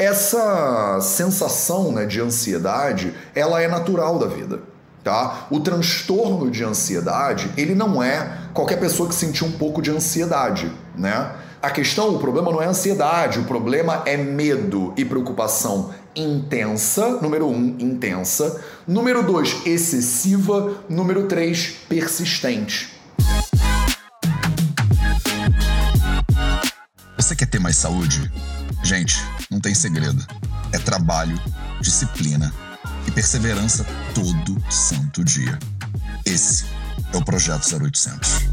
Essa sensação né, de ansiedade, ela é natural da vida. Tá? O transtorno de ansiedade, ele não é qualquer pessoa que sentiu um pouco de ansiedade, né? A questão, o problema não é ansiedade, o problema é medo e preocupação intensa, número um, intensa, número dois, excessiva, número três, persistente. Você quer ter mais saúde? Gente, não tem segredo. É trabalho, disciplina e perseverança todo santo dia. Esse é o Projeto 0800.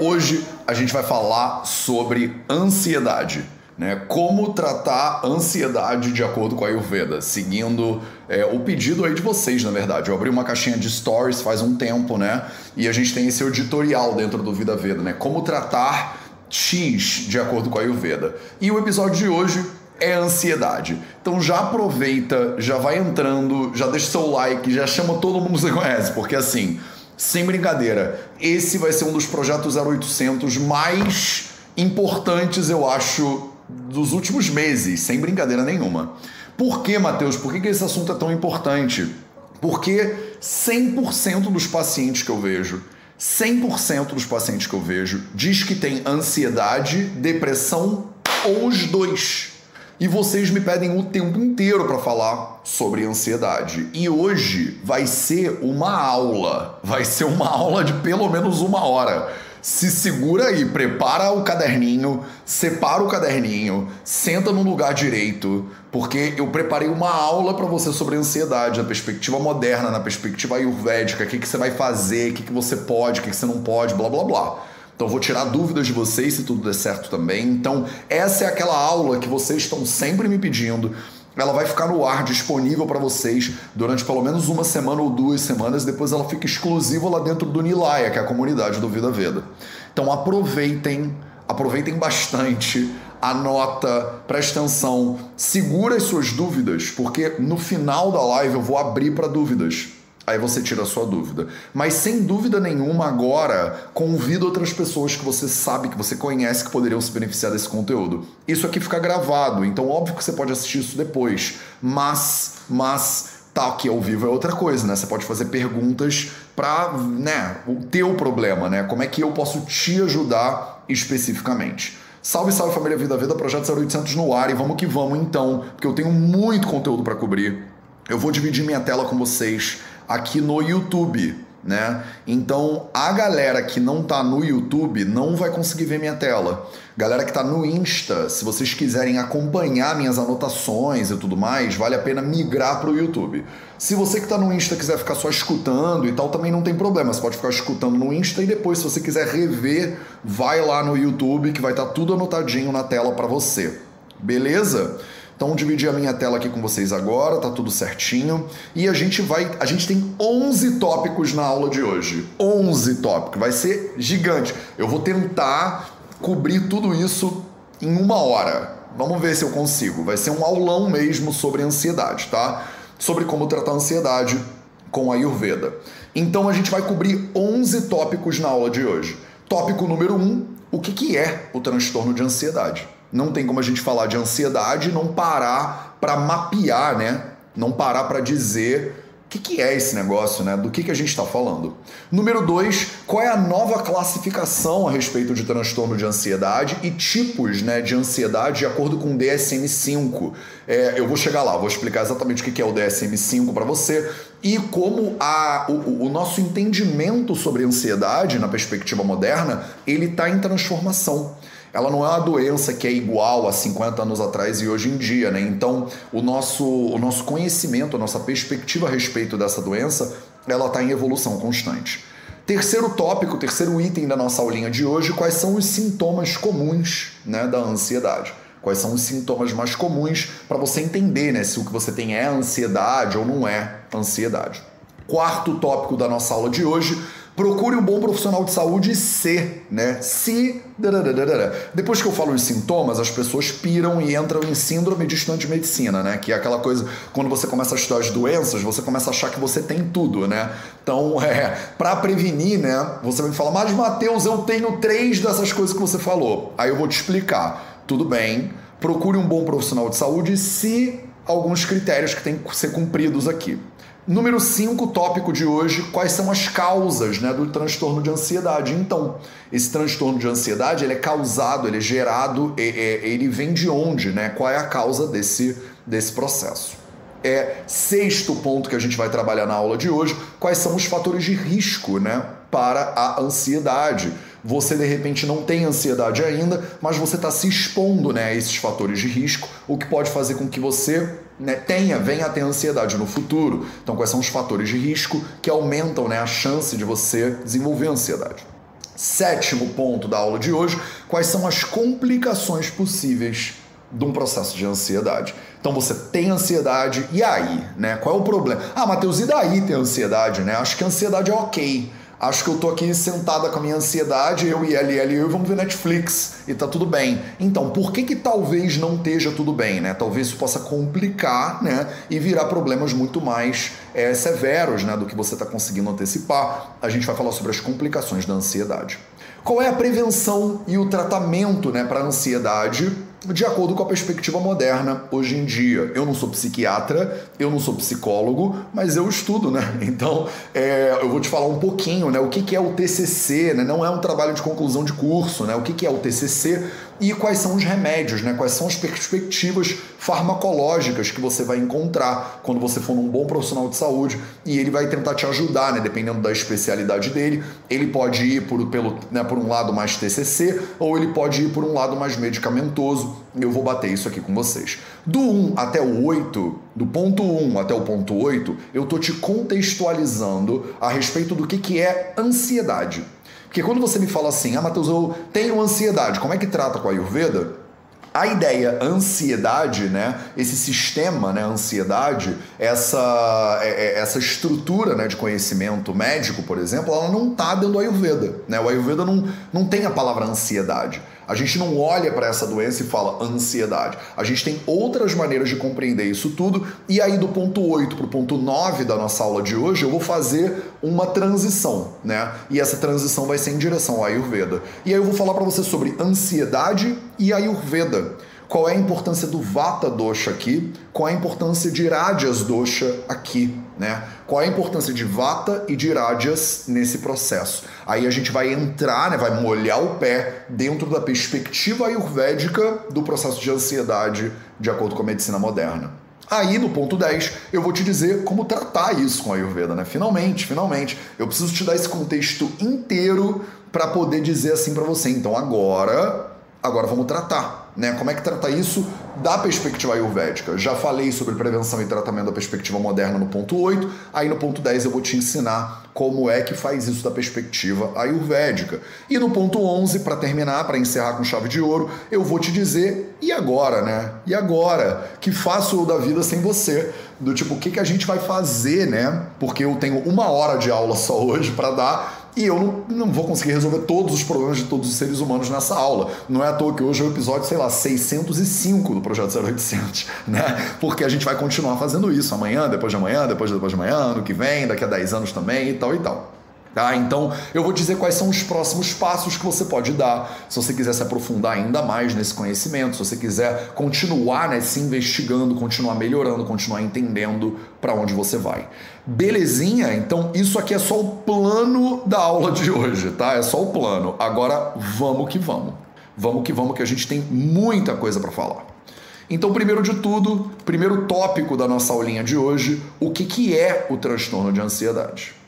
Hoje a gente vai falar sobre ansiedade. Né? Como tratar ansiedade de acordo com a Ayurveda, seguindo é, o pedido aí de vocês, na verdade. Eu abri uma caixinha de stories faz um tempo, né? E a gente tem esse editorial dentro do Vida Veda, né? Como tratar X de acordo com a Ayurveda. E o episódio de hoje é ansiedade. Então já aproveita, já vai entrando, já deixa seu like, já chama todo mundo que você conhece, porque assim, sem brincadeira, esse vai ser um dos projetos 0800 mais importantes, eu acho, dos últimos meses, sem brincadeira nenhuma. Por que, Matheus? Por que, que esse assunto é tão importante? Porque 100% dos pacientes que eu vejo 100% dos pacientes que eu vejo diz que tem ansiedade, depressão ou os dois. E vocês me pedem o tempo inteiro para falar sobre ansiedade. E hoje vai ser uma aula. Vai ser uma aula de pelo menos uma hora. Se segura aí, prepara o caderninho, separa o caderninho, senta no lugar direito, porque eu preparei uma aula para você sobre ansiedade, na perspectiva moderna, na perspectiva ayurvédica, o que, que você vai fazer, o que, que você pode, o que, que você não pode, blá blá blá. Então vou tirar dúvidas de vocês se tudo der certo também. Então essa é aquela aula que vocês estão sempre me pedindo. Ela vai ficar no ar disponível para vocês durante pelo menos uma semana ou duas semanas. Depois ela fica exclusiva lá dentro do Nilaya, que é a comunidade do Vida Veda. Então aproveitem, aproveitem bastante anota, presta atenção, segura as suas dúvidas, porque no final da live eu vou abrir para dúvidas. Aí você tira a sua dúvida. Mas sem dúvida nenhuma, agora, convido outras pessoas que você sabe, que você conhece, que poderiam se beneficiar desse conteúdo. Isso aqui fica gravado, então óbvio que você pode assistir isso depois. Mas, mas, tá aqui ao vivo é outra coisa, né? Você pode fazer perguntas para, né, o teu problema, né? Como é que eu posso te ajudar especificamente. Salve, salve família Vida Vida, Projeto 0800 no ar e vamos que vamos então, porque eu tenho muito conteúdo para cobrir. Eu vou dividir minha tela com vocês aqui no YouTube, né? Então a galera que não tá no YouTube não vai conseguir ver minha tela. Galera que tá no Insta, se vocês quiserem acompanhar minhas anotações e tudo mais, vale a pena migrar pro YouTube. Se você que tá no Insta quiser ficar só escutando e tal, também não tem problema. Você pode ficar escutando no Insta e depois, se você quiser rever, vai lá no YouTube que vai estar tá tudo anotadinho na tela para você. Beleza? Então dividi a minha tela aqui com vocês agora, tá tudo certinho. E a gente vai, a gente tem 11 tópicos na aula de hoje. 11 tópicos, vai ser gigante. Eu vou tentar cobrir tudo isso em uma hora. Vamos ver se eu consigo. Vai ser um aulão mesmo sobre ansiedade, tá? Sobre como tratar a ansiedade com a Ayurveda. Então a gente vai cobrir 11 tópicos na aula de hoje. Tópico número 1, o que, que é o transtorno de ansiedade? Não tem como a gente falar de ansiedade e não parar para mapear, né? Não parar para dizer o que, que, é esse negócio, né? Do que, que a gente está falando. Número dois, qual é a nova classificação a respeito de transtorno de ansiedade e tipos né, de ansiedade de acordo com o DSM-5. É, eu vou chegar lá, vou explicar exatamente o que, que é o DSM-5 para você e como a, o, o nosso entendimento sobre ansiedade na perspectiva moderna ele está em transformação ela não é uma doença que é igual a 50 anos atrás e hoje em dia, né? Então, o nosso, o nosso conhecimento, a nossa perspectiva a respeito dessa doença, ela está em evolução constante. Terceiro tópico, terceiro item da nossa aulinha de hoje, quais são os sintomas comuns né, da ansiedade? Quais são os sintomas mais comuns para você entender né, se o que você tem é ansiedade ou não é ansiedade. Quarto tópico da nossa aula de hoje, Procure um bom profissional de saúde ser, né? Se. Depois que eu falo os sintomas, as pessoas piram e entram em síndrome de estudante de medicina, né? Que é aquela coisa, quando você começa a estudar as doenças, você começa a achar que você tem tudo, né? Então, é, para prevenir, né? Você vai me falar, mas Matheus, eu tenho três dessas coisas que você falou. Aí eu vou te explicar. Tudo bem, procure um bom profissional de saúde se alguns critérios que têm que ser cumpridos aqui. Número 5, tópico de hoje, quais são as causas né, do transtorno de ansiedade. Então, esse transtorno de ansiedade ele é causado, ele é gerado, ele vem de onde, né? Qual é a causa desse, desse processo? É sexto ponto que a gente vai trabalhar na aula de hoje, quais são os fatores de risco né, para a ansiedade. Você de repente não tem ansiedade ainda, mas você está se expondo né, a esses fatores de risco, o que pode fazer com que você né, tenha, venha a ter ansiedade no futuro. Então, quais são os fatores de risco que aumentam né, a chance de você desenvolver ansiedade? Sétimo ponto da aula de hoje: quais são as complicações possíveis de um processo de ansiedade. Então você tem ansiedade, e aí, né? Qual é o problema? Ah, Matheus, e daí ter ansiedade, né? Acho que a ansiedade é ok acho que eu tô aqui sentada com a minha ansiedade, eu e ela e e eu vamos ver Netflix e tá tudo bem. Então, por que que talvez não esteja tudo bem, né? Talvez isso possa complicar, né? E virar problemas muito mais é, severos, né? Do que você está conseguindo antecipar. A gente vai falar sobre as complicações da ansiedade. Qual é a prevenção e o tratamento, né, para ansiedade? De acordo com a perspectiva moderna hoje em dia. Eu não sou psiquiatra, eu não sou psicólogo, mas eu estudo, né? Então é, eu vou te falar um pouquinho, né? O que, que é o TCC, né? Não é um trabalho de conclusão de curso, né? O que, que é o TCC e quais são os remédios, né? Quais são as perspectivas farmacológicas que você vai encontrar quando você for num bom profissional de saúde e ele vai tentar te ajudar, né? Dependendo da especialidade dele, ele pode ir por, pelo, né, por um lado mais TCC ou ele pode ir por um lado mais medicamentoso. Eu vou bater isso aqui com vocês. Do 1 até o 8, do ponto 1 até o ponto 8, eu tô te contextualizando a respeito do que, que é ansiedade. Porque quando você me fala assim, ah, Matheus, eu tenho ansiedade, como é que trata com a Ayurveda? A ideia ansiedade, né, esse sistema, né, ansiedade, essa, é, é, essa estrutura né, de conhecimento médico, por exemplo, ela não está dentro do Ayurveda. Né? O Ayurveda não, não tem a palavra ansiedade. A gente não olha para essa doença e fala ansiedade. A gente tem outras maneiras de compreender isso tudo. E aí, do ponto 8 para o ponto 9 da nossa aula de hoje, eu vou fazer uma transição, né? E essa transição vai ser em direção ao Ayurveda. E aí eu vou falar para você sobre ansiedade e Ayurveda qual é a importância do Vata Dosha aqui, qual é a importância de Rajas Dosha aqui, né? Qual é a importância de Vata e de Rajas nesse processo? Aí a gente vai entrar, né, vai molhar o pé dentro da perspectiva ayurvédica do processo de ansiedade de acordo com a medicina moderna. Aí no ponto 10 eu vou te dizer como tratar isso com a Ayurveda, né? Finalmente, finalmente. Eu preciso te dar esse contexto inteiro para poder dizer assim para você. Então agora, agora vamos tratar. Né? Como é que trata isso da perspectiva ayurvédica? Já falei sobre prevenção e tratamento da perspectiva moderna no ponto 8, aí no ponto 10 eu vou te ensinar como é que faz isso da perspectiva ayurvédica. E no ponto 11, para terminar, para encerrar com chave de ouro, eu vou te dizer, e agora, né? E agora? Que faço eu da vida sem você? Do tipo, o que, que a gente vai fazer, né? Porque eu tenho uma hora de aula só hoje para dar e eu não, não, vou conseguir resolver todos os problemas de todos os seres humanos nessa aula. Não é à toa que hoje é o episódio, sei lá, 605 do Projeto 0800, né? Porque a gente vai continuar fazendo isso amanhã, depois de amanhã, depois de depois de amanhã, ano que vem, daqui a 10 anos também e tal e tal. Tá? Então, eu vou dizer quais são os próximos passos que você pode dar se você quiser se aprofundar ainda mais nesse conhecimento, se você quiser continuar né, se investigando, continuar melhorando, continuar entendendo para onde você vai. Belezinha? Então, isso aqui é só o plano da aula de hoje, tá? É só o plano. Agora, vamos que vamos. Vamos que vamos, que a gente tem muita coisa para falar. Então, primeiro de tudo, primeiro tópico da nossa aulinha de hoje, o que, que é o transtorno de ansiedade?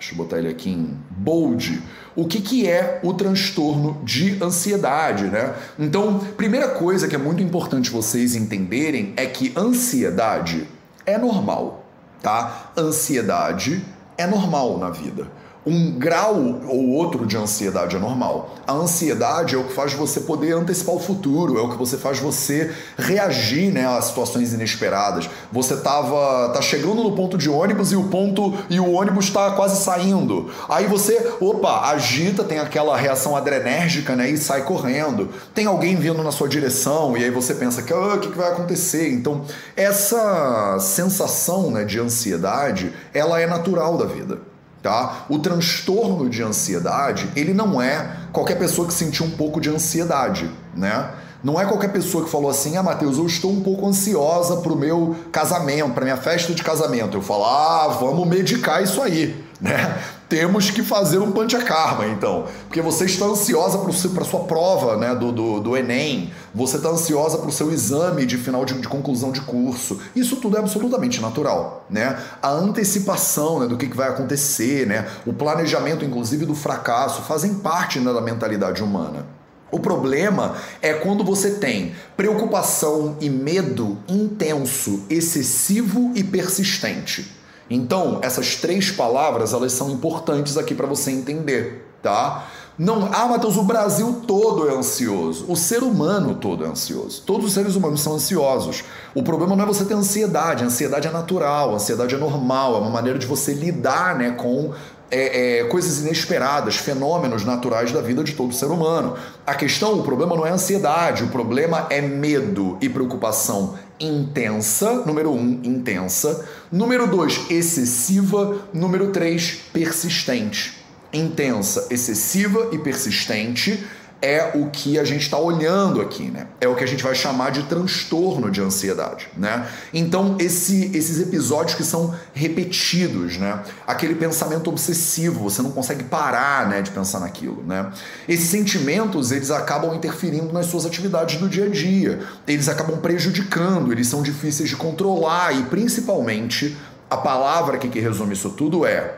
Deixa eu botar ele aqui em bold. O que, que é o transtorno de ansiedade, né? Então, primeira coisa que é muito importante vocês entenderem é que ansiedade é normal, tá? Ansiedade é normal na vida um grau ou outro de ansiedade é normal. A ansiedade é o que faz você poder antecipar o futuro, é o que você faz você reagir né, a situações inesperadas. Você tava tá chegando no ponto de ônibus e o ponto e o ônibus está quase saindo. Aí você, opa, agita, tem aquela reação adrenérgica, né, e sai correndo. Tem alguém vindo na sua direção e aí você pensa que ah, o que, que vai acontecer. Então essa sensação né, de ansiedade, ela é natural da vida. Tá? O transtorno de ansiedade, ele não é qualquer pessoa que sentiu um pouco de ansiedade, né? Não é qualquer pessoa que falou assim: "Ah, Matheus, eu estou um pouco ansiosa pro meu casamento, para minha festa de casamento". Eu falo: "Ah, vamos medicar isso aí", né? Temos que fazer um panchakarma, então. Porque você está ansiosa para sua prova né, do, do, do Enem, você está ansiosa para o seu exame de final de, de, conclusão de curso. Isso tudo é absolutamente natural. Né? A antecipação né, do que, que vai acontecer, né? o planejamento, inclusive, do fracasso, fazem parte né, da mentalidade humana. O problema é quando você tem preocupação e medo intenso, excessivo e persistente. Então, essas três palavras, elas são importantes aqui para você entender, tá? Não, ah, Matheus, o Brasil todo é ansioso. O ser humano todo é ansioso. Todos os seres humanos são ansiosos. O problema não é você ter ansiedade. A ansiedade é natural, a ansiedade é normal, é uma maneira de você lidar né, com é, é, coisas inesperadas, fenômenos naturais da vida de todo ser humano. A questão, o problema não é ansiedade, o problema é medo e preocupação intensa, número um, intensa. Número dois, excessiva. Número três, persistente. Intensa, excessiva e persistente é o que a gente está olhando aqui, né? É o que a gente vai chamar de transtorno de ansiedade, né? Então, esse, esses episódios que são repetidos, né? Aquele pensamento obsessivo, você não consegue parar, né, de pensar naquilo, né? Esses sentimentos, eles acabam interferindo nas suas atividades do dia a dia. Eles acabam prejudicando, eles são difíceis de controlar e, principalmente, a palavra que, que resume isso tudo é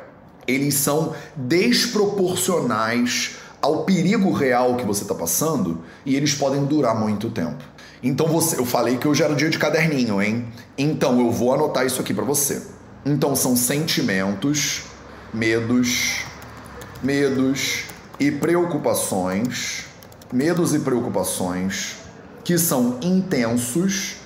eles são desproporcionais ao perigo real que você está passando e eles podem durar muito tempo. Então você, eu falei que hoje era dia de caderninho, hein? Então eu vou anotar isso aqui para você. Então são sentimentos, medos, medos e preocupações, medos e preocupações que são intensos,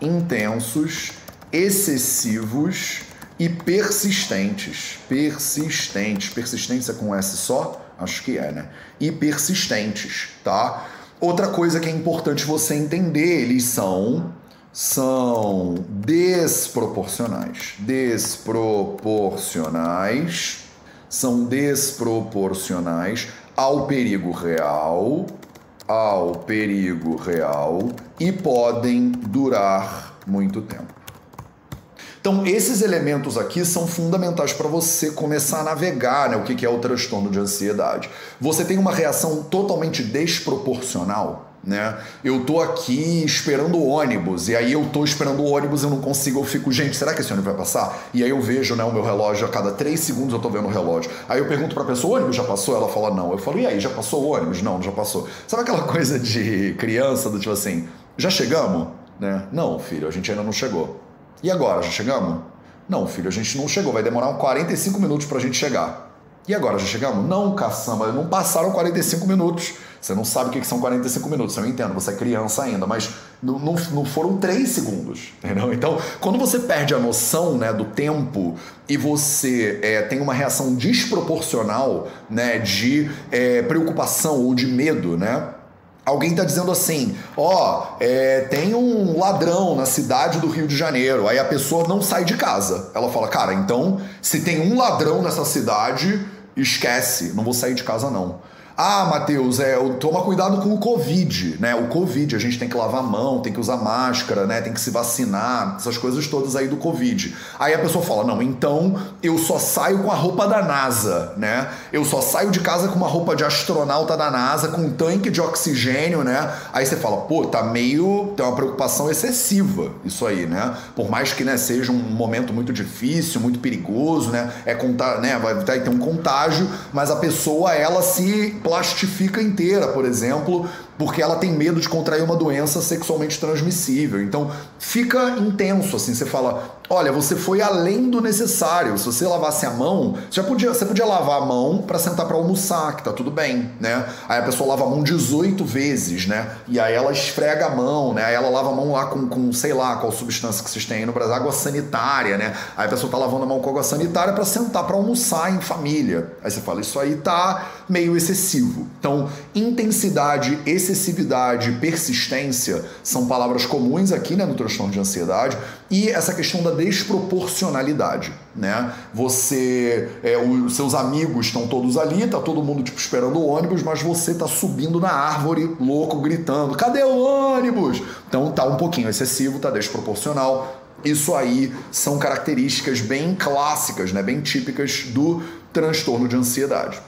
intensos, excessivos e persistentes. Persistentes. Persistência com S só? Acho que é, né? E persistentes, tá? Outra coisa que é importante você entender, eles são são desproporcionais. Desproporcionais são desproporcionais ao perigo real, ao perigo real e podem durar muito tempo. Então, esses elementos aqui são fundamentais para você começar a navegar né, o que é o transtorno de ansiedade. Você tem uma reação totalmente desproporcional. Né? Eu tô aqui esperando o ônibus, e aí eu tô esperando o ônibus e eu não consigo, eu fico, gente, será que esse ônibus vai passar? E aí eu vejo né, o meu relógio, a cada três segundos eu tô vendo o relógio. Aí eu pergunto pra pessoa, o ônibus já passou? Ela fala, não. Eu falo, e aí, já passou o ônibus? Não, já passou. Sabe aquela coisa de criança, do tipo assim, já chegamos? Né? Não, filho, a gente ainda não chegou. E agora, já chegamos? Não, filho, a gente não chegou, vai demorar uns 45 minutos pra gente chegar. E agora, já chegamos? Não, caçamba, não passaram 45 minutos. Você não sabe o que são 45 minutos, eu entendo, você é criança ainda, mas não, não, não foram 3 segundos, entendeu? Então, quando você perde a noção né, do tempo e você é, tem uma reação desproporcional né, de é, preocupação ou de medo, né? Alguém está dizendo assim: ó, oh, é, tem um ladrão na cidade do Rio de Janeiro. Aí a pessoa não sai de casa. Ela fala: cara, então se tem um ladrão nessa cidade, esquece, não vou sair de casa não. Ah, Matheus, é, toma cuidado com o Covid, né? O Covid, a gente tem que lavar a mão, tem que usar máscara, né? Tem que se vacinar, essas coisas todas aí do Covid. Aí a pessoa fala: não, então eu só saio com a roupa da NASA, né? Eu só saio de casa com uma roupa de astronauta da NASA, com um tanque de oxigênio, né? Aí você fala, pô, tá meio. tem uma preocupação excessiva isso aí, né? Por mais que né, seja um momento muito difícil, muito perigoso, né? É contar, né? Vai ter um contágio, mas a pessoa, ela se plastifica inteira, por exemplo, porque ela tem medo de contrair uma doença sexualmente transmissível. Então fica intenso assim, você fala, olha, você foi além do necessário. Se você lavasse a mão, você já podia, você podia lavar a mão para sentar para almoçar, que tá tudo bem, né? Aí a pessoa lava a mão 18 vezes, né? E aí ela esfrega a mão, né? Aí ela lava a mão lá com, com sei lá, qual substância que vocês têm aí no Brasil, água sanitária, né? Aí a pessoa tá lavando a mão com água sanitária para sentar para almoçar em família. Aí você fala, isso aí tá meio excessivo. Então, intensidade, excessividade, persistência são palavras comuns aqui né, no transtorno de ansiedade e essa questão da desproporcionalidade, né? Você, é, os seus amigos estão todos ali, tá todo mundo tipo esperando o ônibus, mas você tá subindo na árvore, louco, gritando: "Cadê o ônibus?". Então tá um pouquinho excessivo, tá desproporcional. Isso aí são características bem clássicas, né, bem típicas do transtorno de ansiedade.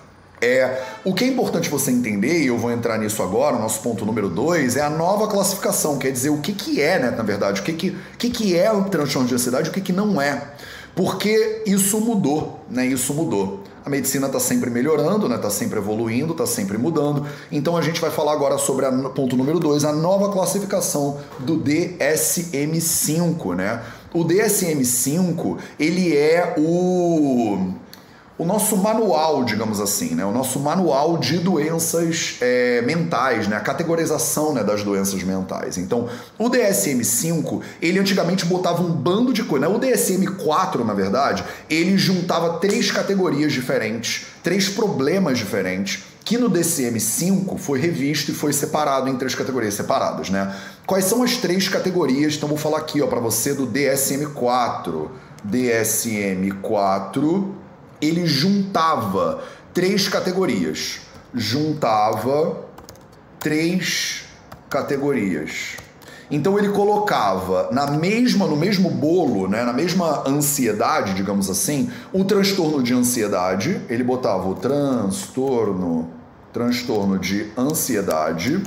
É, o que é importante você entender, e eu vou entrar nisso agora, o nosso ponto número dois, é a nova classificação, quer dizer, o que, que é, né, na verdade, o que, que, que, que é o transtorno de ansiedade o que, que não é. Porque isso mudou, né? Isso mudou. A medicina está sempre melhorando, está né? sempre evoluindo, está sempre mudando. Então a gente vai falar agora sobre o ponto número 2, a nova classificação do DSM-5. Né? O DSM-5 ele é o o nosso manual, digamos assim, né? o nosso manual de doenças é, mentais, né? a categorização né, das doenças mentais. Então, o DSM-5, ele antigamente botava um bando de coisas. Né? O DSM-4, na verdade, ele juntava três categorias diferentes, três problemas diferentes, que no DSM-5 foi revisto e foi separado em três categorias separadas. Né? Quais são as três categorias? Então, vou falar aqui para você do DSM-4. DSM-4 ele juntava três categorias. Juntava três categorias. Então ele colocava na mesma no mesmo bolo, né, na mesma ansiedade, digamos assim, o transtorno de ansiedade, ele botava o transtorno transtorno de ansiedade,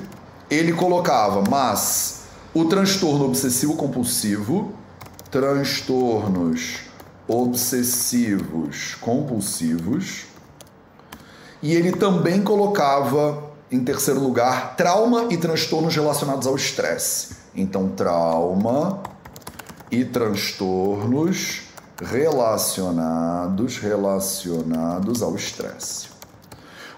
ele colocava, mas o transtorno obsessivo compulsivo, transtornos obsessivos compulsivos. E ele também colocava em terceiro lugar trauma e transtornos relacionados ao estresse. Então, trauma e transtornos relacionados relacionados ao estresse.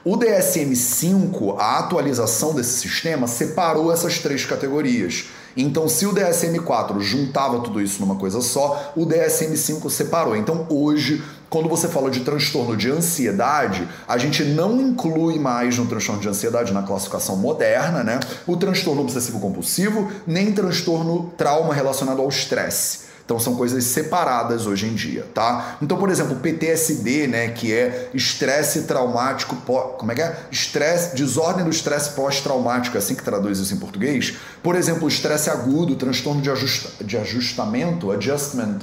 O DSM-5, a atualização desse sistema, separou essas três categorias então, se o DSM-4 juntava tudo isso numa coisa só, o DSM-5 separou. Então, hoje, quando você fala de transtorno de ansiedade, a gente não inclui mais no transtorno de ansiedade, na classificação moderna, né? O transtorno obsessivo compulsivo, nem transtorno trauma relacionado ao estresse. Então são coisas separadas hoje em dia, tá? Então, por exemplo, PTSD, né, que é estresse traumático, como é que é? Estresse, desordem do estresse pós-traumático, é assim que traduz isso em português. Por exemplo, estresse agudo, transtorno de, ajusta, de ajustamento, adjustment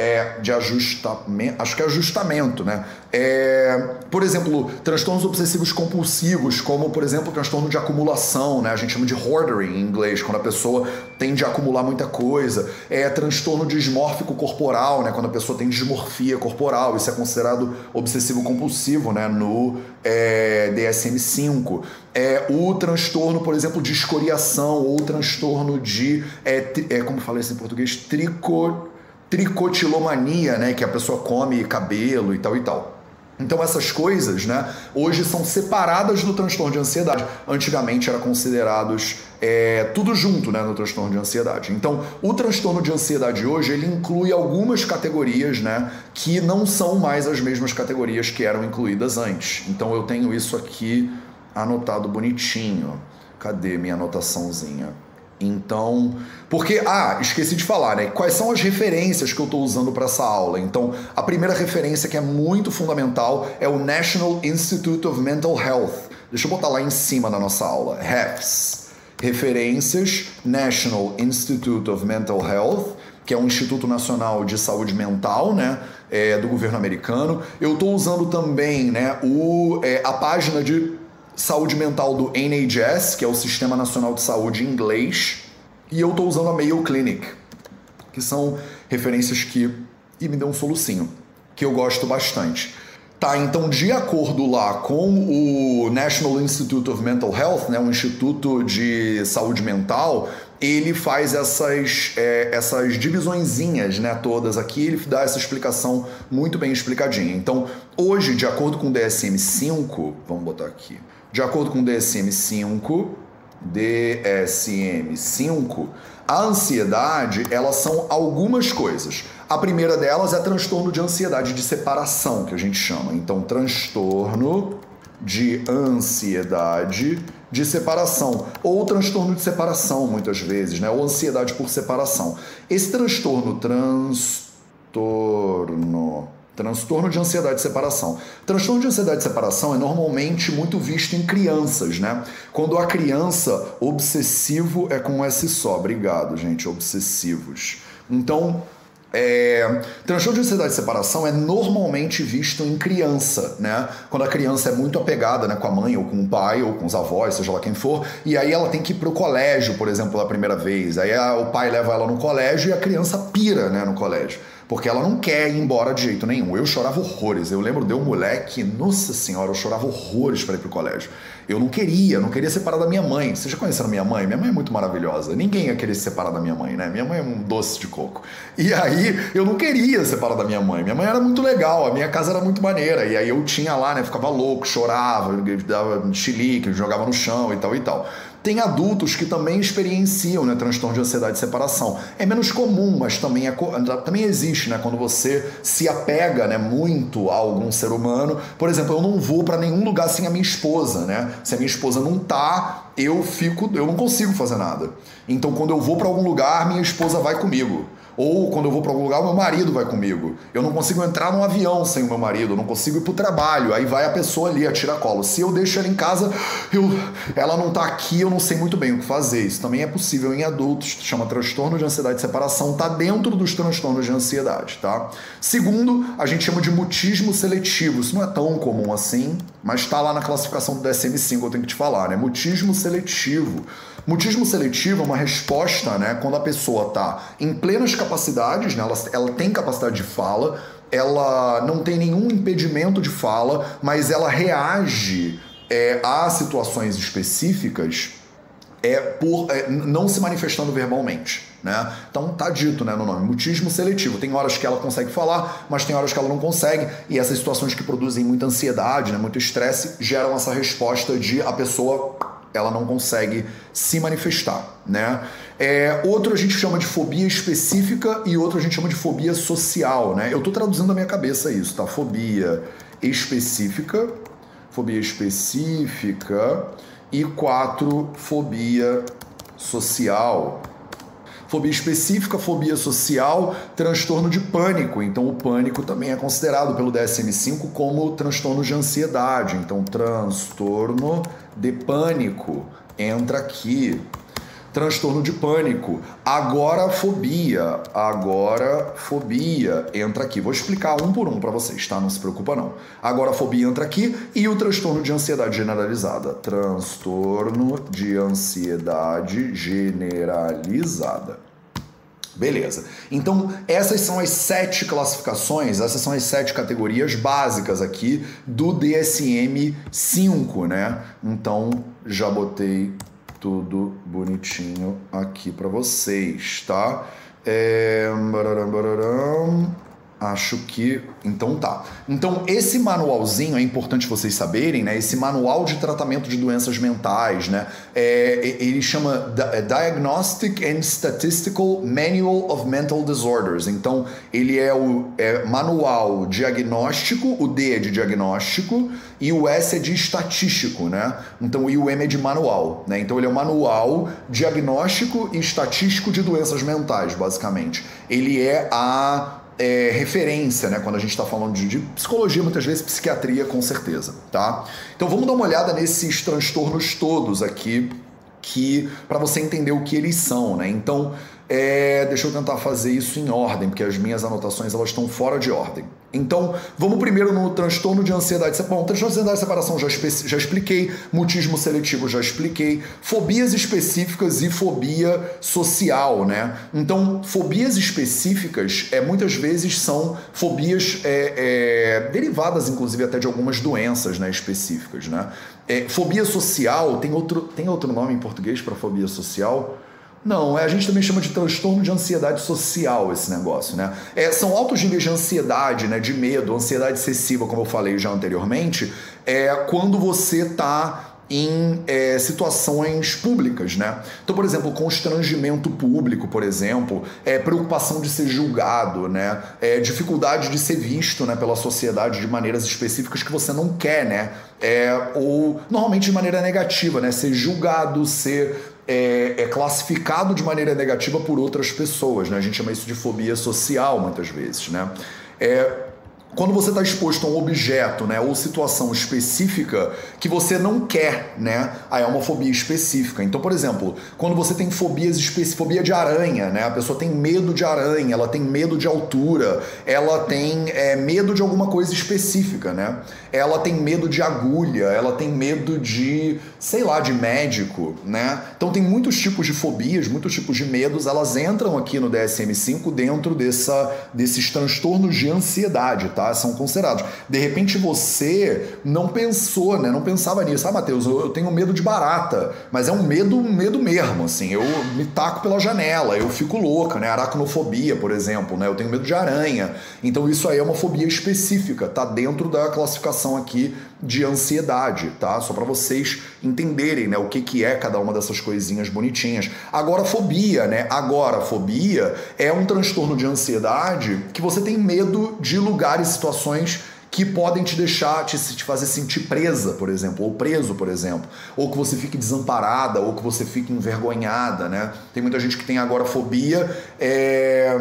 é, de ajustamento, acho que é ajustamento, né? É, por exemplo, transtornos obsessivos compulsivos, como por exemplo, transtorno de acumulação, né? A gente chama de hoarding em inglês, quando a pessoa tende a acumular muita coisa. É transtorno dismórfico corporal, né? Quando a pessoa tem dismorfia corporal, isso é considerado obsessivo compulsivo, né? No é, DSM-5. É, o transtorno, por exemplo, de escoriação ou transtorno de, é, é, como falei isso em português, trico tricotilomania, né, que a pessoa come cabelo e tal e tal. Então essas coisas, né, hoje são separadas do transtorno de ansiedade. Antigamente era considerados é, tudo junto, né, no transtorno de ansiedade. Então o transtorno de ansiedade hoje ele inclui algumas categorias, né, que não são mais as mesmas categorias que eram incluídas antes. Então eu tenho isso aqui anotado bonitinho. Cadê minha anotaçãozinha? Então, porque, ah, esqueci de falar, né? Quais são as referências que eu estou usando para essa aula? Então, a primeira referência que é muito fundamental é o National Institute of Mental Health. Deixa eu botar lá em cima da nossa aula. HEFS. Referências National Institute of Mental Health, que é um Instituto Nacional de Saúde Mental, né? É, do governo americano. Eu estou usando também né, o, é, a página de saúde mental do NHS, que é o Sistema Nacional de Saúde em inglês, e eu estou usando a Mayo Clinic, que são referências que e me deu um solucinho, que eu gosto bastante. Tá, então de acordo lá com o National Institute of Mental Health, né, um instituto de saúde mental, ele faz essas, é, essas divisõezinhas né, todas aqui, ele dá essa explicação muito bem explicadinha. Então, hoje, de acordo com o DSM-5, vamos botar aqui, de acordo com o DSM-5, DSM-5, a ansiedade, elas são algumas coisas. A primeira delas é transtorno de ansiedade de separação, que a gente chama. Então, transtorno de ansiedade de separação ou transtorno de separação muitas vezes, né? Ou ansiedade por separação. Esse transtorno transtorno Transtorno de ansiedade de separação. Transtorno de ansiedade de separação é normalmente muito visto em crianças, né? Quando a criança, obsessivo é com S só. Obrigado, gente, obsessivos. Então, é, transtorno de ansiedade de separação é normalmente visto em criança, né? Quando a criança é muito apegada né, com a mãe ou com o pai ou com os avós, seja lá quem for, e aí ela tem que ir pro colégio, por exemplo, pela primeira vez. Aí a, o pai leva ela no colégio e a criança pira né, no colégio porque ela não quer ir embora de jeito nenhum. Eu chorava horrores. Eu lembro de um moleque, nossa senhora, eu chorava horrores para ir pro colégio. Eu não queria, não queria separar da minha mãe. Vocês já conheceram minha mãe? Minha mãe é muito maravilhosa. Ninguém ia querer se separar da minha mãe, né? Minha mãe é um doce de coco. E aí eu não queria separar da minha mãe. Minha mãe era muito legal, a minha casa era muito maneira. E aí eu tinha lá, né? Ficava louco, chorava, dava chilique, jogava no chão e tal e tal. Tem adultos que também experienciam né, transtorno de ansiedade de separação. É menos comum, mas também, é, também existe, né? Quando você se apega né, muito a algum ser humano. Por exemplo, eu não vou para nenhum lugar sem a minha esposa, né? Se a minha esposa não tá, eu fico, eu não consigo fazer nada. Então, quando eu vou para algum lugar, minha esposa vai comigo. Ou quando eu vou para algum lugar, o meu marido vai comigo. Eu não consigo entrar num avião sem o meu marido, eu não consigo ir pro trabalho. Aí vai a pessoa ali, a tiracolo. Se eu deixo ela em casa, eu, ela não tá aqui, eu não sei muito bem o que fazer. Isso também é possível em adultos, chama transtorno de ansiedade de separação, tá dentro dos transtornos de ansiedade, tá? Segundo, a gente chama de mutismo seletivo. Isso não é tão comum assim, mas está lá na classificação do DSM-5, eu tenho que te falar, né? Mutismo seletivo. Mutismo seletivo é uma resposta, né, quando a pessoa está em plenas capacidades, né, ela, ela tem capacidade de fala, ela não tem nenhum impedimento de fala, mas ela reage é, a situações específicas é por é, não se manifestando verbalmente. Né? Então tá dito né, no nome, mutismo seletivo. Tem horas que ela consegue falar, mas tem horas que ela não consegue, e essas situações que produzem muita ansiedade, né, muito estresse, geram essa resposta de a pessoa ela não consegue se manifestar, né? É, outro a gente chama de fobia específica e outro a gente chama de fobia social, né? Eu estou traduzindo na minha cabeça isso, tá? Fobia específica, fobia específica e quatro, fobia social. Fobia específica, fobia social, transtorno de pânico. Então, o pânico também é considerado pelo DSM-5 como transtorno de ansiedade. Então, transtorno de pânico entra aqui. Transtorno de pânico, agorafobia, agorafobia entra aqui. Vou explicar um por um para vocês, tá? Não se preocupa não. Agorafobia entra aqui e o transtorno de ansiedade generalizada. Transtorno de ansiedade generalizada. Beleza. Então, essas são as sete classificações, essas são as sete categorias básicas aqui do DSM-5, né? Então, já botei tudo bonitinho aqui para vocês, tá? É... Acho que. Então tá. Então, esse manualzinho é importante vocês saberem, né? Esse manual de tratamento de doenças mentais, né? É, ele chama é, Diagnostic and Statistical Manual of Mental Disorders. Então, ele é o é manual diagnóstico, o D é de diagnóstico e o S é de estatístico, né? Então, o M é de manual, né? Então, ele é o manual diagnóstico e estatístico de doenças mentais, basicamente. Ele é a é, referência, né? Quando a gente está falando de, de, psicologia, muitas vezes psiquiatria, com certeza, tá? Então vamos dar uma olhada nesses transtornos todos aqui, que para você entender o que eles são, né? Então, é, deixa eu tentar fazer isso em ordem, porque as minhas anotações elas estão fora de ordem. Então, vamos primeiro no transtorno de ansiedade. Bom, transtorno de ansiedade e separação já, já expliquei, mutismo seletivo já expliquei, fobias específicas e fobia social, né? Então, fobias específicas é, muitas vezes são fobias é, é, derivadas, inclusive, até de algumas doenças né, específicas, né? É, fobia social, tem outro, tem outro nome em português para fobia social? Não, é, a gente também chama de transtorno de ansiedade social esse negócio, né? É, são altos níveis de ansiedade, né? De medo, ansiedade excessiva, como eu falei já anteriormente, é quando você tá em é, situações públicas, né? Então, por exemplo, constrangimento público, por exemplo, é, preocupação de ser julgado, né? É, dificuldade de ser visto né, pela sociedade de maneiras específicas que você não quer, né? É, ou normalmente de maneira negativa, né? Ser julgado, ser é, é, classificado de maneira negativa por outras pessoas, né? A gente chama isso de fobia social muitas vezes, né? É, quando você está exposto a um objeto, né, ou situação específica que você não quer, né, aí é uma fobia específica. Então, por exemplo, quando você tem fobias específicas, fobia de aranha, né, a pessoa tem medo de aranha, ela tem medo de altura, ela tem é, medo de alguma coisa específica, né, ela tem medo de agulha, ela tem medo de, sei lá, de médico, né. Então tem muitos tipos de fobias, muitos tipos de medos, elas entram aqui no DSM-5 dentro dessa, desses transtornos de ansiedade, tá? Tá? São considerados. De repente você não pensou, né? Não pensava nisso. Ah, Matheus, eu tenho medo de barata, mas é um medo, medo mesmo, assim. Eu me taco pela janela, eu fico louca, né? Aracnofobia, por exemplo, né? Eu tenho medo de aranha. Então isso aí é uma fobia específica, tá dentro da classificação aqui de ansiedade, tá? Só para vocês entenderem, né, o que que é cada uma dessas coisinhas bonitinhas. Agora fobia, né? Agora fobia é um transtorno de ansiedade que você tem medo de lugares, situações que podem te deixar, te, te fazer sentir presa, por exemplo, ou preso, por exemplo, ou que você fique desamparada, ou que você fique envergonhada, né? Tem muita gente que tem agora fobia, é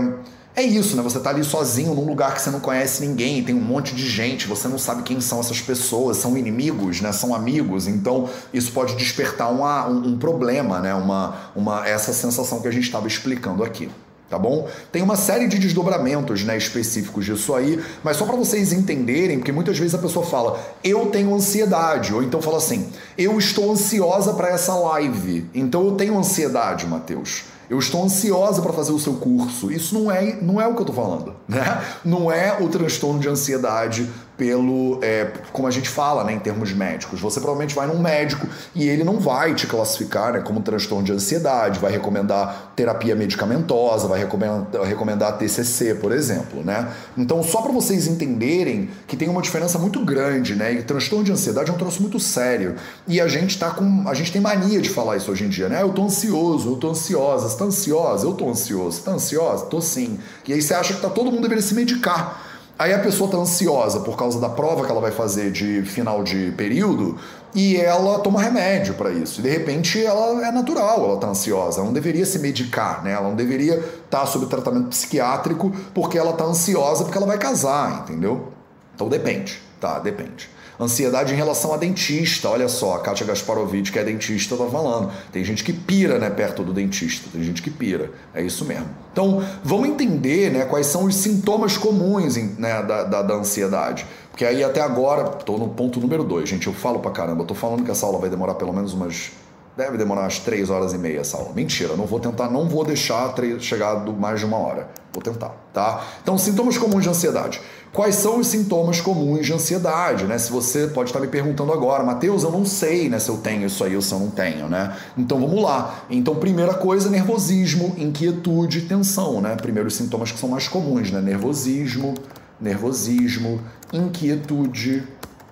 é isso, né? Você tá ali sozinho num lugar que você não conhece ninguém, tem um monte de gente, você não sabe quem são essas pessoas, são inimigos, né? São amigos, então isso pode despertar uma, um, um problema, né? Uma, uma, essa sensação que a gente estava explicando aqui tá bom? Tem uma série de desdobramentos, né, específicos disso aí, mas só para vocês entenderem, porque muitas vezes a pessoa fala: "Eu tenho ansiedade", ou então fala assim: "Eu estou ansiosa para essa live". Então eu tenho ansiedade, Mateus. Eu estou ansiosa para fazer o seu curso. Isso não é, não é o que eu estou falando, né? Não é o transtorno de ansiedade pelo, é, como a gente fala, né, em termos médicos. Você provavelmente vai num médico e ele não vai te classificar né, como transtorno de ansiedade, vai recomendar terapia medicamentosa, vai recomendar, recomendar TCC, por exemplo, né? Então, só para vocês entenderem que tem uma diferença muito grande, né? E transtorno de ansiedade é um troço muito sério. E a gente tá com, a gente tem mania de falar isso hoje em dia, né? Ah, eu tô ansioso, eu tô ansiosa, você tá ansiosa? Eu tô ansioso, você tá ansiosa? Tô sim. E aí você acha que tá todo mundo deveria se medicar. Aí a pessoa está ansiosa por causa da prova que ela vai fazer de final de período e ela toma remédio para isso. E de repente ela é natural, ela está ansiosa. Ela não deveria se medicar, né? Ela não deveria estar tá sob tratamento psiquiátrico porque ela está ansiosa porque ela vai casar, entendeu? Então depende, tá? Depende. Ansiedade em relação a dentista, olha só, a Kátia Gasparovic, que é dentista, tá falando. Tem gente que pira, né, perto do dentista, tem gente que pira. É isso mesmo. Então, vamos entender, né, quais são os sintomas comuns né, da, da, da ansiedade. Porque aí até agora, tô no ponto número dois, gente, eu falo pra caramba, eu tô falando que essa aula vai demorar pelo menos umas deve demorar umas 3 horas e meia essa aula. Mentira, não vou tentar, não vou deixar chegar mais de uma hora. Vou tentar, tá? Então, sintomas comuns de ansiedade. Quais são os sintomas comuns de ansiedade, né? Se você pode estar me perguntando agora, Mateus, eu não sei, né, se eu tenho isso aí ou se eu não tenho, né? Então vamos lá. Então, primeira coisa, nervosismo, inquietude, tensão, né? Primeiros sintomas que são mais comuns, né? Nervosismo, nervosismo, inquietude,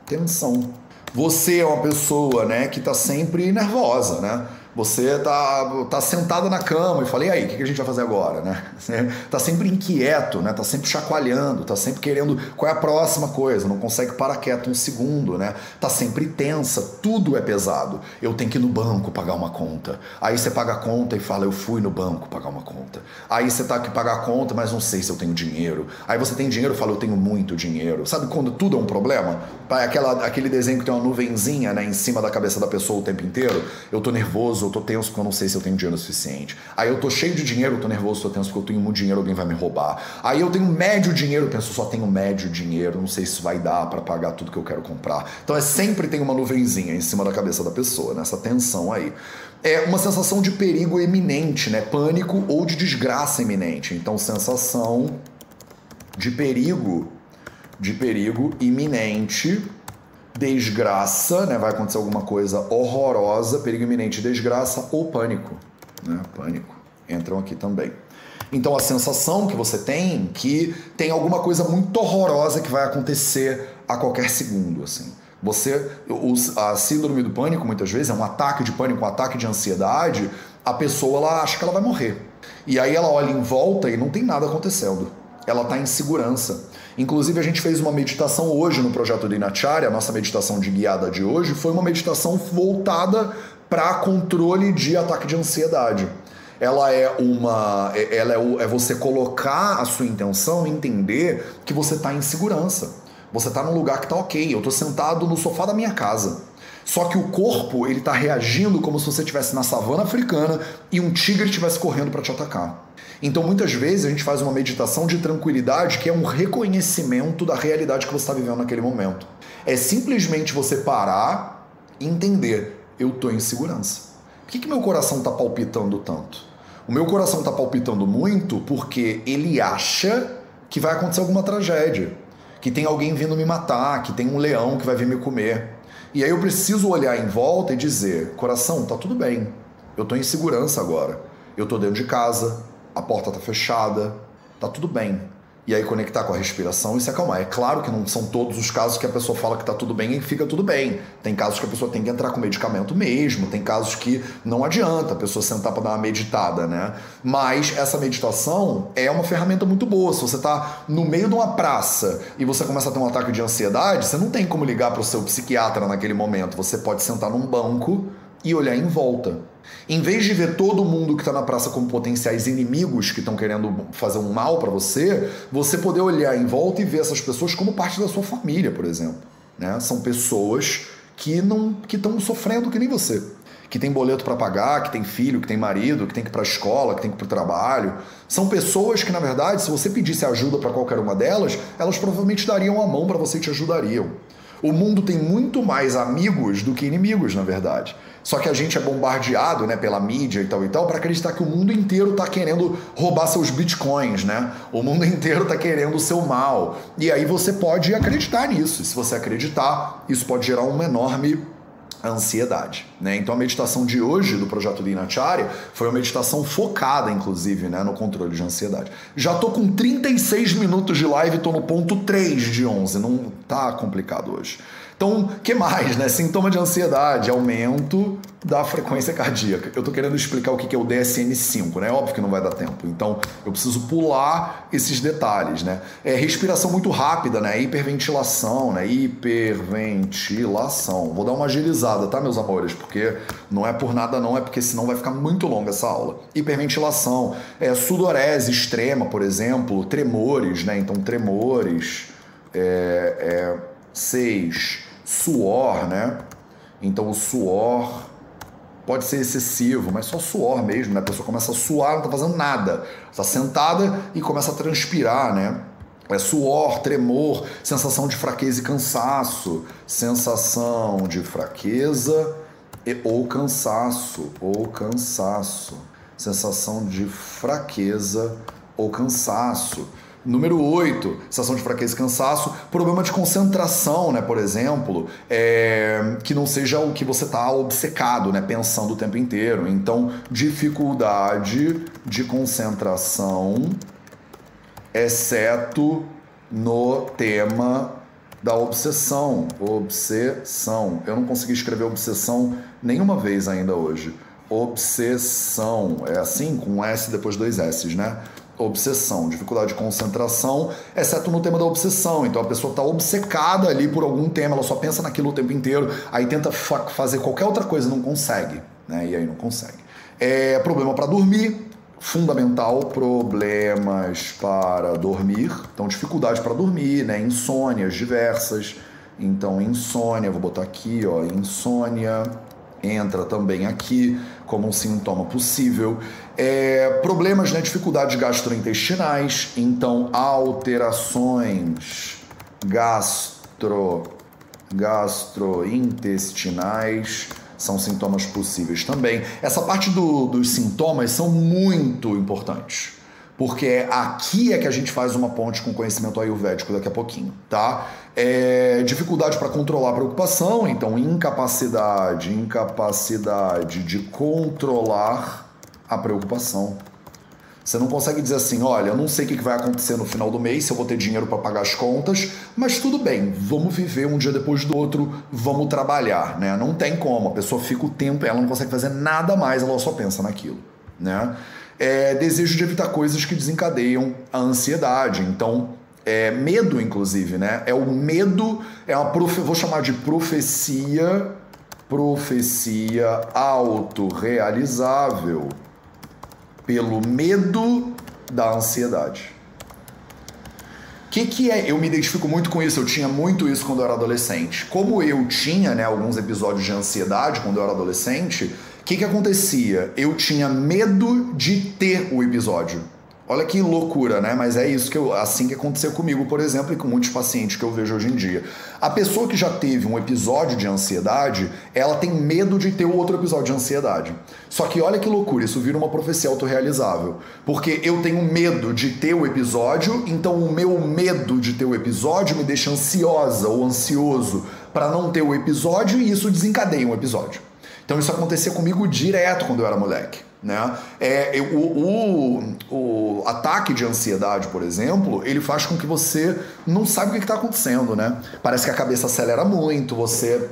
tensão. Você é uma pessoa, né, que está sempre nervosa, né? Você tá, tá sentado na cama e fala, e aí, o que a gente vai fazer agora, né? tá sempre inquieto, né? Tá sempre chacoalhando, tá sempre querendo qual é a próxima coisa, não consegue parar quieto um segundo, né? Tá sempre tensa, tudo é pesado. Eu tenho que ir no banco pagar uma conta. Aí você paga a conta e fala, eu fui no banco pagar uma conta. Aí você tá aqui pagar a conta, mas não sei se eu tenho dinheiro. Aí você tem dinheiro e fala, eu tenho muito dinheiro. Sabe quando tudo é um problema? Aquela, aquele desenho que tem uma nuvenzinha, né, em cima da cabeça da pessoa o tempo inteiro. Eu tô nervoso, eu tô tenso porque eu não sei se eu tenho dinheiro suficiente. Aí eu tô cheio de dinheiro, eu tô nervoso, tô tenso porque eu tenho muito dinheiro, alguém vai me roubar. Aí eu tenho médio dinheiro, eu penso, só tenho médio dinheiro, não sei se vai dar para pagar tudo que eu quero comprar. Então é sempre tem uma nuvenzinha em cima da cabeça da pessoa, nessa né? tensão aí. É uma sensação de perigo eminente, né? Pânico ou de desgraça iminente. Então, sensação de perigo, de perigo iminente desgraça, né? Vai acontecer alguma coisa horrorosa, perigo iminente, desgraça ou pânico, né? Pânico entram aqui também. Então a sensação que você tem que tem alguma coisa muito horrorosa que vai acontecer a qualquer segundo, assim. Você, a síndrome do pânico muitas vezes é um ataque de pânico, um ataque de ansiedade. A pessoa ela acha que ela vai morrer. E aí ela olha em volta e não tem nada acontecendo. Ela está em segurança. Inclusive, a gente fez uma meditação hoje no projeto de Inacharya, a nossa meditação de guiada de hoje foi uma meditação voltada para controle de ataque de ansiedade. Ela é uma. É, ela é, é você colocar a sua intenção e entender que você está em segurança. Você está num lugar que está ok. Eu estou sentado no sofá da minha casa. Só que o corpo ele está reagindo como se você estivesse na savana africana e um tigre estivesse correndo para te atacar. Então muitas vezes a gente faz uma meditação de tranquilidade que é um reconhecimento da realidade que você está vivendo naquele momento. É simplesmente você parar e entender: eu estou em segurança. Por que, que meu coração está palpitando tanto? O meu coração está palpitando muito porque ele acha que vai acontecer alguma tragédia que tem alguém vindo me matar, que tem um leão que vai vir me comer. E aí eu preciso olhar em volta e dizer: coração, tá tudo bem. Eu tô em segurança agora. Eu tô dentro de casa, a porta tá fechada, tá tudo bem e aí conectar com a respiração e se acalmar. É claro que não são todos os casos que a pessoa fala que tá tudo bem e fica tudo bem. Tem casos que a pessoa tem que entrar com medicamento mesmo, tem casos que não adianta a pessoa sentar para dar uma meditada, né? Mas essa meditação é uma ferramenta muito boa. Se você tá no meio de uma praça e você começa a ter um ataque de ansiedade, você não tem como ligar para o seu psiquiatra naquele momento. Você pode sentar num banco e olhar em volta. Em vez de ver todo mundo que está na praça como potenciais inimigos que estão querendo fazer um mal para você, você poder olhar em volta e ver essas pessoas como parte da sua família, por exemplo. Né? São pessoas que não que estão sofrendo que nem você, que tem boleto para pagar, que tem filho, que tem marido, que tem que ir para a escola, que tem que ir para o trabalho. São pessoas que, na verdade, se você pedisse ajuda para qualquer uma delas, elas provavelmente dariam a mão para você e te ajudariam. O mundo tem muito mais amigos do que inimigos, na verdade. Só que a gente é bombardeado, né, pela mídia e tal e tal, para acreditar que o mundo inteiro está querendo roubar seus bitcoins, né? O mundo inteiro está querendo o seu mal. E aí você pode acreditar nisso. E se você acreditar, isso pode gerar uma enorme ansiedade, né? Então a meditação de hoje do projeto Dinacharya foi uma meditação focada, inclusive, né, no controle de ansiedade. Já tô com 36 minutos de live, tô no ponto 3 de 11, não tá complicado hoje. Então, que mais, né? Sintoma de ansiedade, aumento da frequência cardíaca. Eu tô querendo explicar o que é o DSN-5, né? Óbvio que não vai dar tempo. Então, eu preciso pular esses detalhes, né? É respiração muito rápida, né? Hiperventilação, né? Hiperventilação. Vou dar uma agilizada, tá, meus amores? Porque não é por nada não, é porque senão vai ficar muito longa essa aula. Hiperventilação, é sudorese extrema, por exemplo, tremores, né? Então, tremores, é, é, seis suor, né? Então o suor pode ser excessivo, mas só suor mesmo, né? A pessoa começa a suar, não tá fazendo nada. Está sentada e começa a transpirar, né? É suor, tremor, sensação de fraqueza e cansaço, sensação de fraqueza e, ou cansaço, ou cansaço, sensação de fraqueza ou cansaço. Número 8, sensação de fraqueza e cansaço. Problema de concentração, né, por exemplo, é, que não seja o que você está obcecado, né, pensando o tempo inteiro. Então, dificuldade de concentração, exceto no tema da obsessão. Obsessão. Eu não consegui escrever obsessão nenhuma vez ainda hoje. Obsessão. É assim, com um S depois dois S, né? Obsessão, dificuldade de concentração, exceto no tema da obsessão. Então a pessoa está obcecada ali por algum tema, ela só pensa naquilo o tempo inteiro, aí tenta fa fazer qualquer outra coisa, não consegue, né? E aí não consegue. É problema para dormir, fundamental, problemas para dormir, então dificuldade para dormir, né? Insônias diversas. Então insônia, vou botar aqui, ó, insônia entra também aqui como um sintoma possível. É, problemas, né, dificuldades gastrointestinais, então alterações gastro, gastrointestinais são sintomas possíveis também. Essa parte do, dos sintomas são muito importantes porque aqui é que a gente faz uma ponte com conhecimento ayurvédico daqui a pouquinho, tá? É, dificuldade para controlar a preocupação, então incapacidade, incapacidade de controlar a preocupação. Você não consegue dizer assim, olha, eu não sei o que vai acontecer no final do mês, se eu vou ter dinheiro para pagar as contas, mas tudo bem, vamos viver um dia depois do outro, vamos trabalhar, né? Não tem como, a pessoa fica o tempo, ela não consegue fazer nada mais, ela só pensa naquilo, né? É, desejo de evitar coisas que desencadeiam a ansiedade, então é, medo, inclusive, né? É o medo, é uma profe, vou chamar de profecia, profecia autorrealizável pelo medo da ansiedade. O que, que é? Eu me identifico muito com isso, eu tinha muito isso quando eu era adolescente. Como eu tinha né, alguns episódios de ansiedade quando eu era adolescente, o que, que acontecia? Eu tinha medo de ter o episódio. Olha que loucura, né? Mas é isso que eu, assim que aconteceu comigo, por exemplo, e com muitos pacientes que eu vejo hoje em dia. A pessoa que já teve um episódio de ansiedade, ela tem medo de ter outro episódio de ansiedade. Só que olha que loucura, isso vira uma profecia autorrealizável. Porque eu tenho medo de ter o episódio, então o meu medo de ter o episódio me deixa ansiosa ou ansioso para não ter o episódio e isso desencadeia um episódio. Então isso acontecia comigo direto quando eu era moleque. Né? É, o, o, o, ataque de ansiedade, por exemplo, ele faz com que você não saiba o que está acontecendo, né? Parece que a cabeça acelera muito, você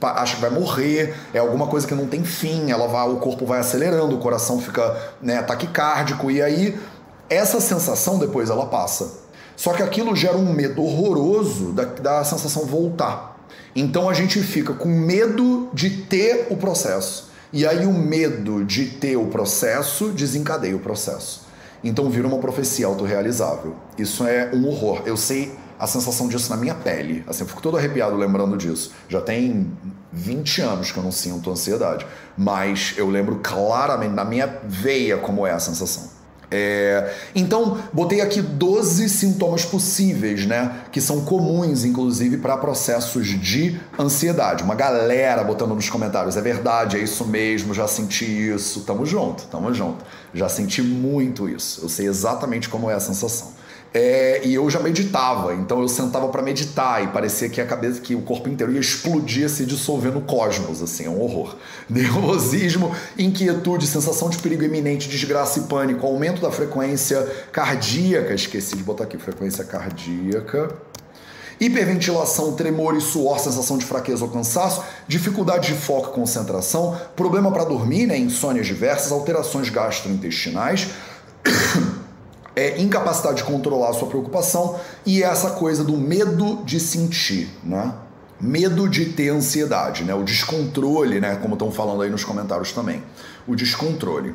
acha que vai morrer, é alguma coisa que não tem fim, ela vai, o corpo vai acelerando, o coração fica né, taquicárdico, e aí essa sensação depois ela passa. Só que aquilo gera um medo horroroso da, da sensação voltar. Então a gente fica com medo de ter o processo. E aí o medo de ter o processo desencadeia o processo. Então vira uma profecia autorrealizável. Isso é um horror. Eu sei a sensação disso na minha pele. Assim, eu fico todo arrepiado lembrando disso. Já tem 20 anos que eu não sinto ansiedade. Mas eu lembro claramente na minha veia como é a sensação. É, então, botei aqui 12 sintomas possíveis, né? Que são comuns, inclusive, para processos de ansiedade. Uma galera botando nos comentários, é verdade, é isso mesmo, já senti isso. Tamo junto, tamo junto. Já senti muito isso. Eu sei exatamente como é a sensação. É, e eu já meditava, então eu sentava para meditar e parecia que a cabeça, que o corpo inteiro ia explodir, se dissolver no cosmos, assim, é um horror. Nervosismo, inquietude, sensação de perigo iminente, desgraça e pânico, aumento da frequência cardíaca, esqueci de botar aqui, frequência cardíaca. Hiperventilação, tremor e suor, sensação de fraqueza ou cansaço, dificuldade de foco e concentração, problema para dormir, né, insônias diversas, alterações gastrointestinais. é, incapacidade de controlar a sua preocupação e essa coisa do medo de sentir, né? Medo de ter ansiedade, né? O descontrole, né? Como estão falando aí nos comentários também. O descontrole.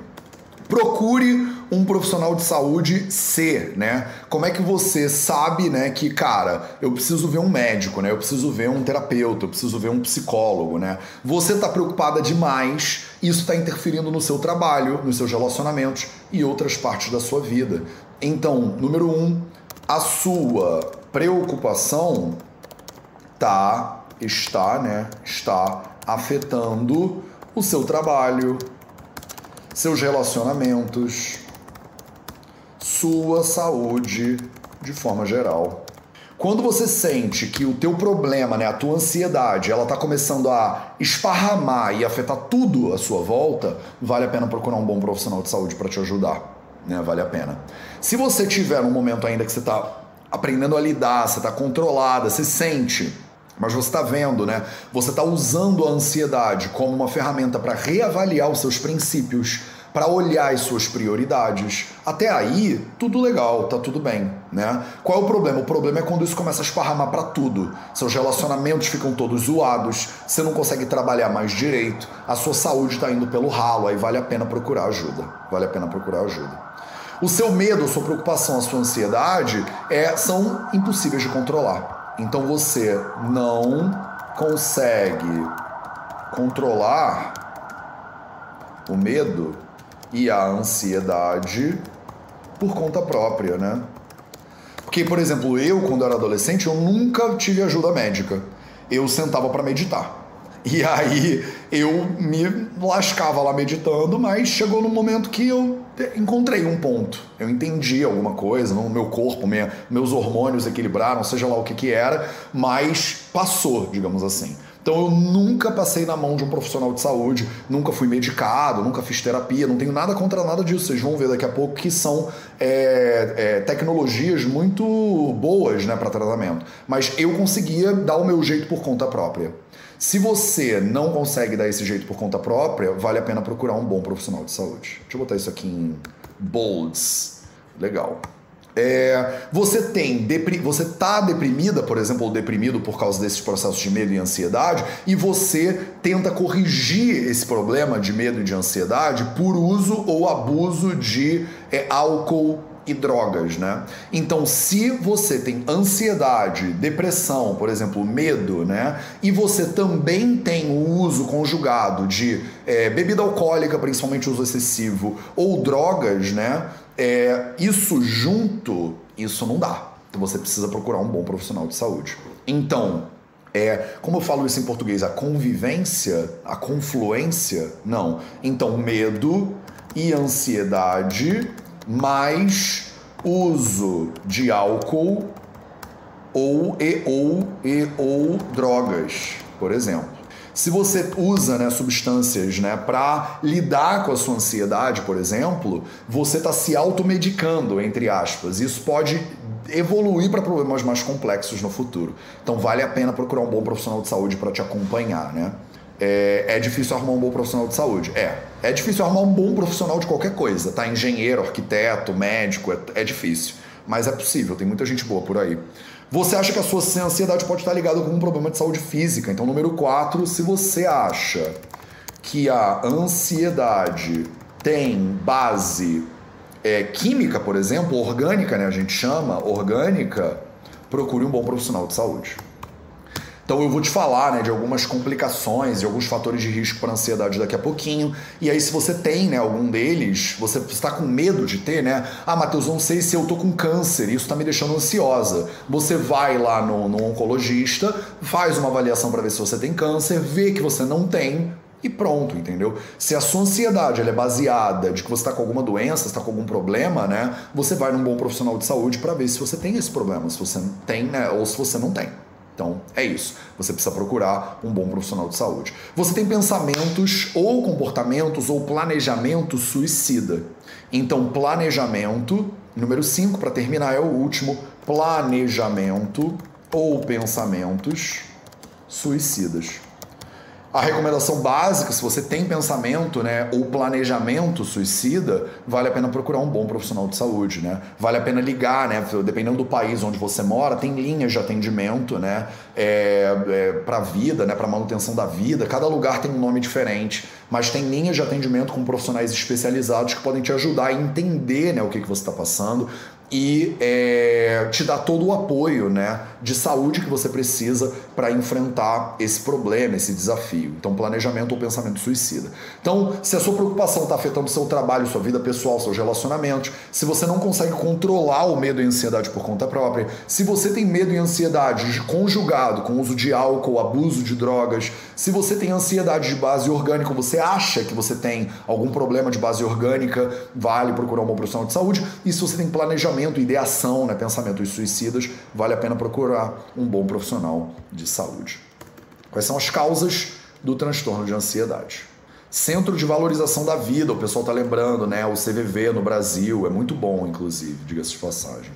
Procure um profissional de saúde ser, né? Como é que você sabe, né, que, cara, eu preciso ver um médico, né? Eu preciso ver um terapeuta, eu preciso ver um psicólogo, né? Você tá preocupada demais, isso está interferindo no seu trabalho, nos seus relacionamentos e outras partes da sua vida. Então, número um, a sua preocupação tá, está, né, está afetando o seu trabalho, seus relacionamentos, sua saúde de forma geral. Quando você sente que o teu problema, né, a tua ansiedade, ela está começando a esparramar e afetar tudo à sua volta, vale a pena procurar um bom profissional de saúde para te ajudar, né? Vale a pena. Se você tiver um momento ainda que você está aprendendo a lidar, você está controlada, você sente mas você está vendo, né? Você está usando a ansiedade como uma ferramenta para reavaliar os seus princípios, para olhar as suas prioridades. Até aí, tudo legal, tá tudo bem, né? Qual é o problema? O problema é quando isso começa a esparramar para tudo. Seus relacionamentos ficam todos zoados, você não consegue trabalhar mais direito, a sua saúde está indo pelo ralo, aí vale a pena procurar ajuda. Vale a pena procurar ajuda. O seu medo, a sua preocupação, a sua ansiedade é, são impossíveis de controlar. Então você não consegue controlar o medo e a ansiedade por conta própria, né? Porque, por exemplo, eu, quando era adolescente, eu nunca tive ajuda médica. Eu sentava para meditar. E aí eu me lascava lá meditando, mas chegou no momento que eu encontrei um ponto. Eu entendi alguma coisa, no meu corpo, minha, meus hormônios equilibraram, seja lá o que que era, mas passou, digamos assim. Então eu nunca passei na mão de um profissional de saúde, nunca fui medicado, nunca fiz terapia, não tenho nada contra nada disso. Vocês vão ver daqui a pouco que são é, é, tecnologias muito boas né, para tratamento. Mas eu conseguia dar o meu jeito por conta própria. Se você não consegue dar esse jeito por conta própria, vale a pena procurar um bom profissional de saúde. Deixa eu botar isso aqui em bolds. Legal. É, você tem você tá deprimida, por exemplo, ou deprimido por causa desses processos de medo e ansiedade, e você tenta corrigir esse problema de medo e de ansiedade por uso ou abuso de é, álcool e drogas, né? Então, se você tem ansiedade, depressão, por exemplo, medo, né? E você também tem o uso conjugado de é, bebida alcoólica, principalmente uso excessivo, ou drogas, né? É, isso junto, isso não dá. Então você precisa procurar um bom profissional de saúde. Então, é, como eu falo isso em português, a convivência, a confluência, não. Então, medo e ansiedade, mais uso de álcool ou e ou e ou drogas, por exemplo. Se você usa né, substâncias né, para lidar com a sua ansiedade, por exemplo, você está se automedicando, entre aspas. Isso pode evoluir para problemas mais complexos no futuro. Então vale a pena procurar um bom profissional de saúde para te acompanhar, né? É, é, difícil arrumar um bom profissional de saúde. É. É difícil arrumar um bom profissional de qualquer coisa, tá? Engenheiro, arquiteto, médico, é, é difícil. Mas é possível, tem muita gente boa por aí. Você acha que a sua ansiedade pode estar ligada com um problema de saúde física. Então, número 4, se você acha que a ansiedade tem base é, química, por exemplo, orgânica, né, a gente chama, orgânica, procure um bom profissional de saúde. Então eu vou te falar né, de algumas complicações e alguns fatores de risco para ansiedade daqui a pouquinho. E aí, se você tem né, algum deles, você está com medo de ter, né? Ah, Matheus, não sei se eu tô com câncer, isso está me deixando ansiosa. Você vai lá no, no oncologista, faz uma avaliação para ver se você tem câncer, vê que você não tem, e pronto, entendeu? Se a sua ansiedade é baseada de que você está com alguma doença, está com algum problema, né? Você vai num bom profissional de saúde para ver se você tem esse problema, se você tem, né? Ou se você não tem. Então é isso. Você precisa procurar um bom profissional de saúde. Você tem pensamentos ou comportamentos ou planejamento suicida. Então, planejamento, número 5 para terminar, é o último: planejamento ou pensamentos suicidas. A recomendação básica, se você tem pensamento, né, ou planejamento suicida, vale a pena procurar um bom profissional de saúde, né? Vale a pena ligar, né? Dependendo do país onde você mora, tem linhas de atendimento, né? É, é, para vida, né? Para manutenção da vida. Cada lugar tem um nome diferente, mas tem linhas de atendimento com profissionais especializados que podem te ajudar a entender, né, o que, que você está passando e é, te dar todo o apoio né, de saúde que você precisa para enfrentar esse problema, esse desafio. Então, planejamento ou pensamento suicida. Então, se a sua preocupação está afetando seu trabalho, sua vida pessoal, seus relacionamentos, se você não consegue controlar o medo e a ansiedade por conta própria, se você tem medo e ansiedade conjugado com uso de álcool, abuso de drogas, se você tem ansiedade de base orgânica, você acha que você tem algum problema de base orgânica, vale procurar uma profissional de saúde. E se você tem planejamento, pensamento, ideação, né, pensamentos suicidas, vale a pena procurar um bom profissional de saúde. Quais são as causas do transtorno de ansiedade? Centro de Valorização da Vida, o pessoal está lembrando, né? O CVV no Brasil, é muito bom, inclusive, diga-se de passagem.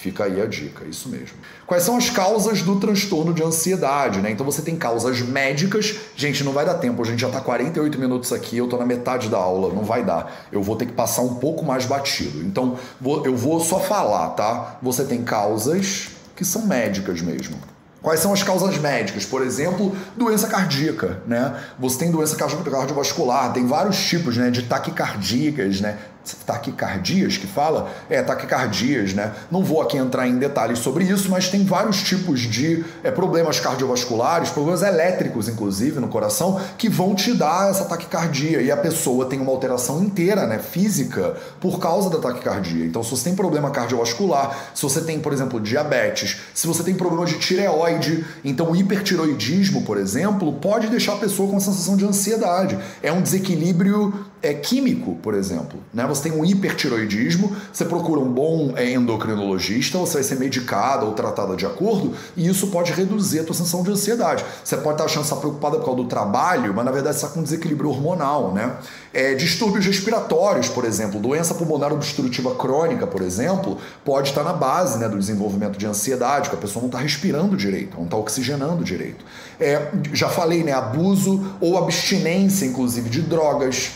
Fica aí a dica, isso mesmo. Quais são as causas do transtorno de ansiedade, né? Então você tem causas médicas. Gente, não vai dar tempo, a gente já tá 48 minutos aqui, eu tô na metade da aula, não vai dar. Eu vou ter que passar um pouco mais batido. Então, eu vou só falar, tá? Você tem causas que são médicas mesmo. Quais são as causas médicas? Por exemplo, doença cardíaca, né? Você tem doença cardiovascular, tem vários tipos, né, de taquicardíacas, né? Taquicardias que fala? É, taquicardias, né? Não vou aqui entrar em detalhes sobre isso, mas tem vários tipos de é, problemas cardiovasculares, problemas elétricos, inclusive, no coração, que vão te dar essa taquicardia. E a pessoa tem uma alteração inteira, né, física, por causa da taquicardia. Então, se você tem problema cardiovascular, se você tem, por exemplo, diabetes, se você tem problema de tireoide, então o hipertiroidismo, por exemplo, pode deixar a pessoa com uma sensação de ansiedade. É um desequilíbrio é, químico, por exemplo. Né? Você tem um hipertiroidismo, você procura um bom é, endocrinologista, você vai ser medicada ou tratada de acordo, e isso pode reduzir a tua sensação de ansiedade. Você pode estar achando que está preocupada por causa do trabalho, mas na verdade você está com desequilíbrio hormonal, né? É, distúrbios respiratórios, por exemplo, doença pulmonar obstrutiva crônica, por exemplo, pode estar na base né, do desenvolvimento de ansiedade, porque a pessoa não está respirando direito, não está oxigenando direito. É, já falei, né, abuso ou abstinência, inclusive, de drogas,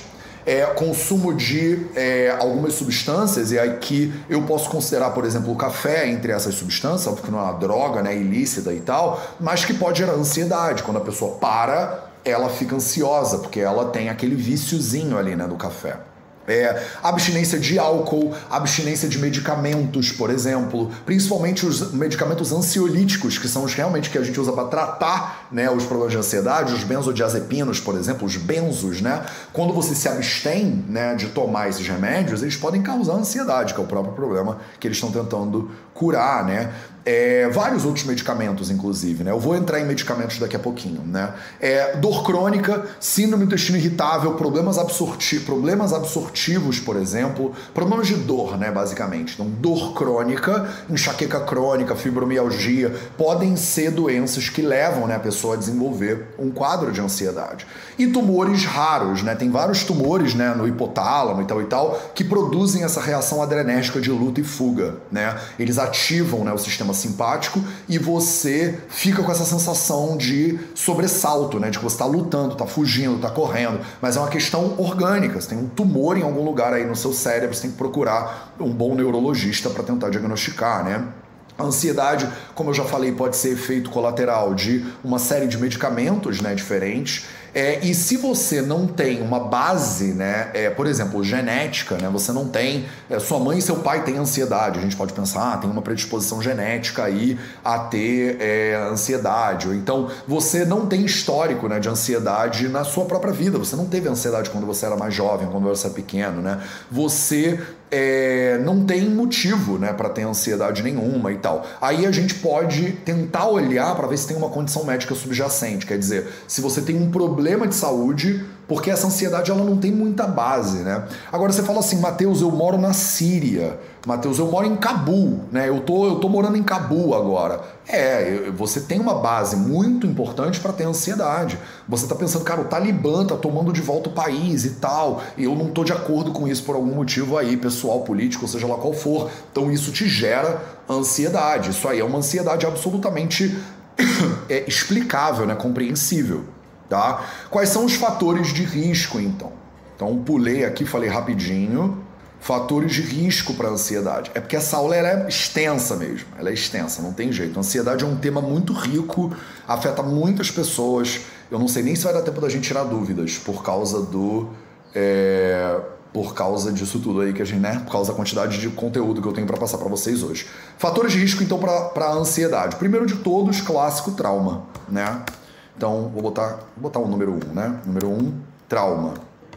é, consumo de é, algumas substâncias, e aqui eu posso considerar, por exemplo, o café entre essas substâncias, porque não é uma droga né, ilícita e tal, mas que pode gerar ansiedade. Quando a pessoa para, ela fica ansiosa, porque ela tem aquele viciozinho ali né, do café. É, abstinência de álcool, abstinência de medicamentos, por exemplo, principalmente os medicamentos ansiolíticos, que são os realmente que a gente usa para tratar né, os problemas de ansiedade, os benzodiazepinos, por exemplo, os benzos, né? Quando você se abstém né, de tomar esses remédios, eles podem causar ansiedade, que é o próprio problema que eles estão tentando curar, né? É, vários outros medicamentos, inclusive, né? Eu vou entrar em medicamentos daqui a pouquinho, né? É, dor crônica, síndrome do intestino irritável, problemas, absorti problemas absortivos, por exemplo, problemas de dor, né? Basicamente. Então, dor crônica, enxaqueca crônica, fibromialgia, podem ser doenças que levam né, a pessoa a desenvolver um quadro de ansiedade. E tumores raros, né? Tem vários tumores, né? No hipotálamo e tal e tal, que produzem essa reação adrenérgica de luta e fuga, né? Eles ativam né, o sistema simpático e você fica com essa sensação de sobressalto, né? De que você está lutando, está fugindo, está correndo. Mas é uma questão orgânica. Você tem um tumor em algum lugar aí no seu cérebro, você tem que procurar um bom neurologista para tentar diagnosticar, né? A ansiedade, como eu já falei, pode ser efeito colateral de uma série de medicamentos né, diferentes. É, e se você não tem uma base, né, é, por exemplo, genética, né, você não tem, é, sua mãe e seu pai têm ansiedade, a gente pode pensar, ah, tem uma predisposição genética aí a ter é, ansiedade, ou então você não tem histórico né, de ansiedade na sua própria vida, você não teve ansiedade quando você era mais jovem, quando você era pequeno, né, você é, não tem motivo né, para ter ansiedade nenhuma e tal. Aí a gente pode tentar olhar para ver se tem uma condição médica subjacente, quer dizer, se você tem um problema de saúde porque essa ansiedade ela não tem muita base, né? Agora você fala assim, Mateus, eu moro na Síria. Mateus, eu moro em Cabul, né? Eu tô, eu tô morando em Cabul agora. É, você tem uma base muito importante para ter ansiedade. Você tá pensando, cara, o Talibã tá tomando de volta o país e tal, e eu não tô de acordo com isso por algum motivo aí, pessoal, político, seja lá qual for. Então isso te gera ansiedade. Isso aí é uma ansiedade absolutamente é, explicável, né? Compreensível. Tá? Quais são os fatores de risco, então? Então, pulei aqui, falei rapidinho. Fatores de risco para ansiedade. É porque essa aula é extensa mesmo, ela é extensa, não tem jeito. A ansiedade é um tema muito rico, afeta muitas pessoas. Eu não sei nem se vai dar tempo da gente tirar dúvidas por causa do. É, por causa disso tudo aí que a gente, né? Por causa da quantidade de conteúdo que eu tenho para passar para vocês hoje. Fatores de risco, então, para a ansiedade. Primeiro de todos, clássico trauma, né? Então, vou botar, vou botar o número 1, um, né? Número 1, um, trauma.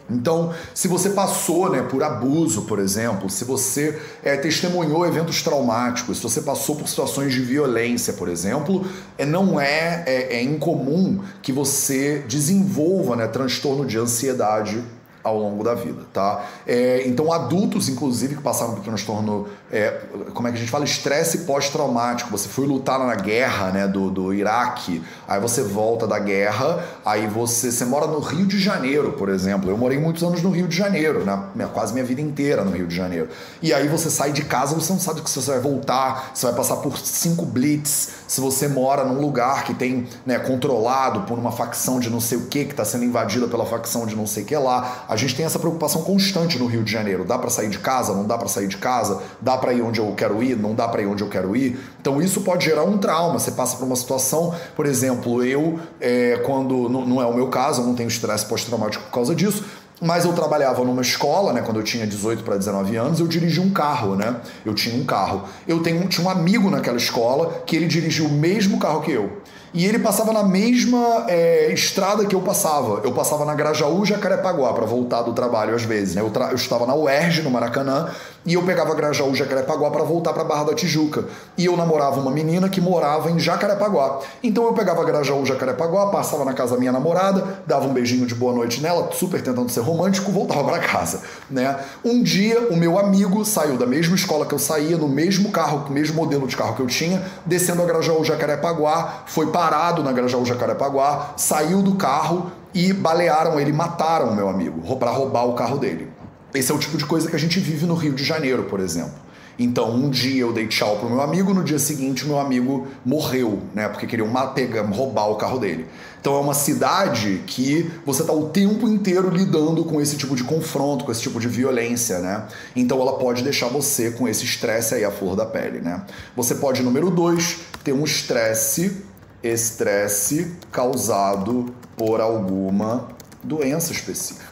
Então, se você passou né, por abuso, por exemplo, se você é, testemunhou eventos traumáticos, se você passou por situações de violência, por exemplo, é, não é, é, é incomum que você desenvolva né, transtorno de ansiedade ao longo da vida, tá? É, então, adultos, inclusive, que passaram por transtorno, é, como é que a gente fala? Estresse pós-traumático. Você foi lutar na guerra, né, do, do Iraque, aí você volta da guerra, aí você, você mora no Rio de Janeiro, por exemplo. Eu morei muitos anos no Rio de Janeiro, né? Minha, quase minha vida inteira no Rio de Janeiro. E aí você sai de casa, você não sabe se você vai voltar, você vai passar por cinco blitz, se você mora num lugar que tem, né, controlado por uma facção de não sei o que, que está sendo invadida pela facção de não sei o que lá. A gente tem essa preocupação constante no Rio de Janeiro. Dá para sair de casa? Não dá para sair de casa? Dá para ir onde eu quero ir? Não dá para ir onde eu quero ir? Então isso pode gerar um trauma. Você passa por uma situação, por exemplo, eu, é, quando não é o meu caso, eu não tenho estresse pós-traumático por causa disso, mas eu trabalhava numa escola, né, quando eu tinha 18 para 19 anos, eu dirigia um carro, né? Eu tinha um carro. Eu tenho, tinha um amigo naquela escola que ele dirigia o mesmo carro que eu. E ele passava na mesma é, estrada que eu passava. Eu passava na Grajaú, Jacarepaguá, para voltar do trabalho às vezes. Né? Eu, eu, estava na UERJ, no Maracanã, e eu pegava Grajaú, Jacarepaguá para voltar para Barra da Tijuca. E eu namorava uma menina que morava em Jacarepaguá. Então eu pegava Grajaú, Jacarepaguá, passava na casa da minha namorada, dava um beijinho de boa noite nela, super tentando ser romântico, voltava para casa. Né? Um dia, o meu amigo saiu da mesma escola que eu saía, no mesmo carro, no mesmo modelo de carro que eu tinha, descendo a Grajaú, Jacarepaguá, foi parado na Grajaú Jacarepaguá, saiu do carro e balearam ele, mataram o meu amigo para roubar o carro dele. Esse é o tipo de coisa que a gente vive no Rio de Janeiro, por exemplo. Então, um dia eu dei tchau pro meu amigo, no dia seguinte meu amigo morreu, né? Porque queriam pegar, roubar o carro dele. Então é uma cidade que você está o tempo inteiro lidando com esse tipo de confronto, com esse tipo de violência, né? Então ela pode deixar você com esse estresse aí à flor da pele, né? Você pode, número dois, ter um estresse, estresse causado por alguma doença específica.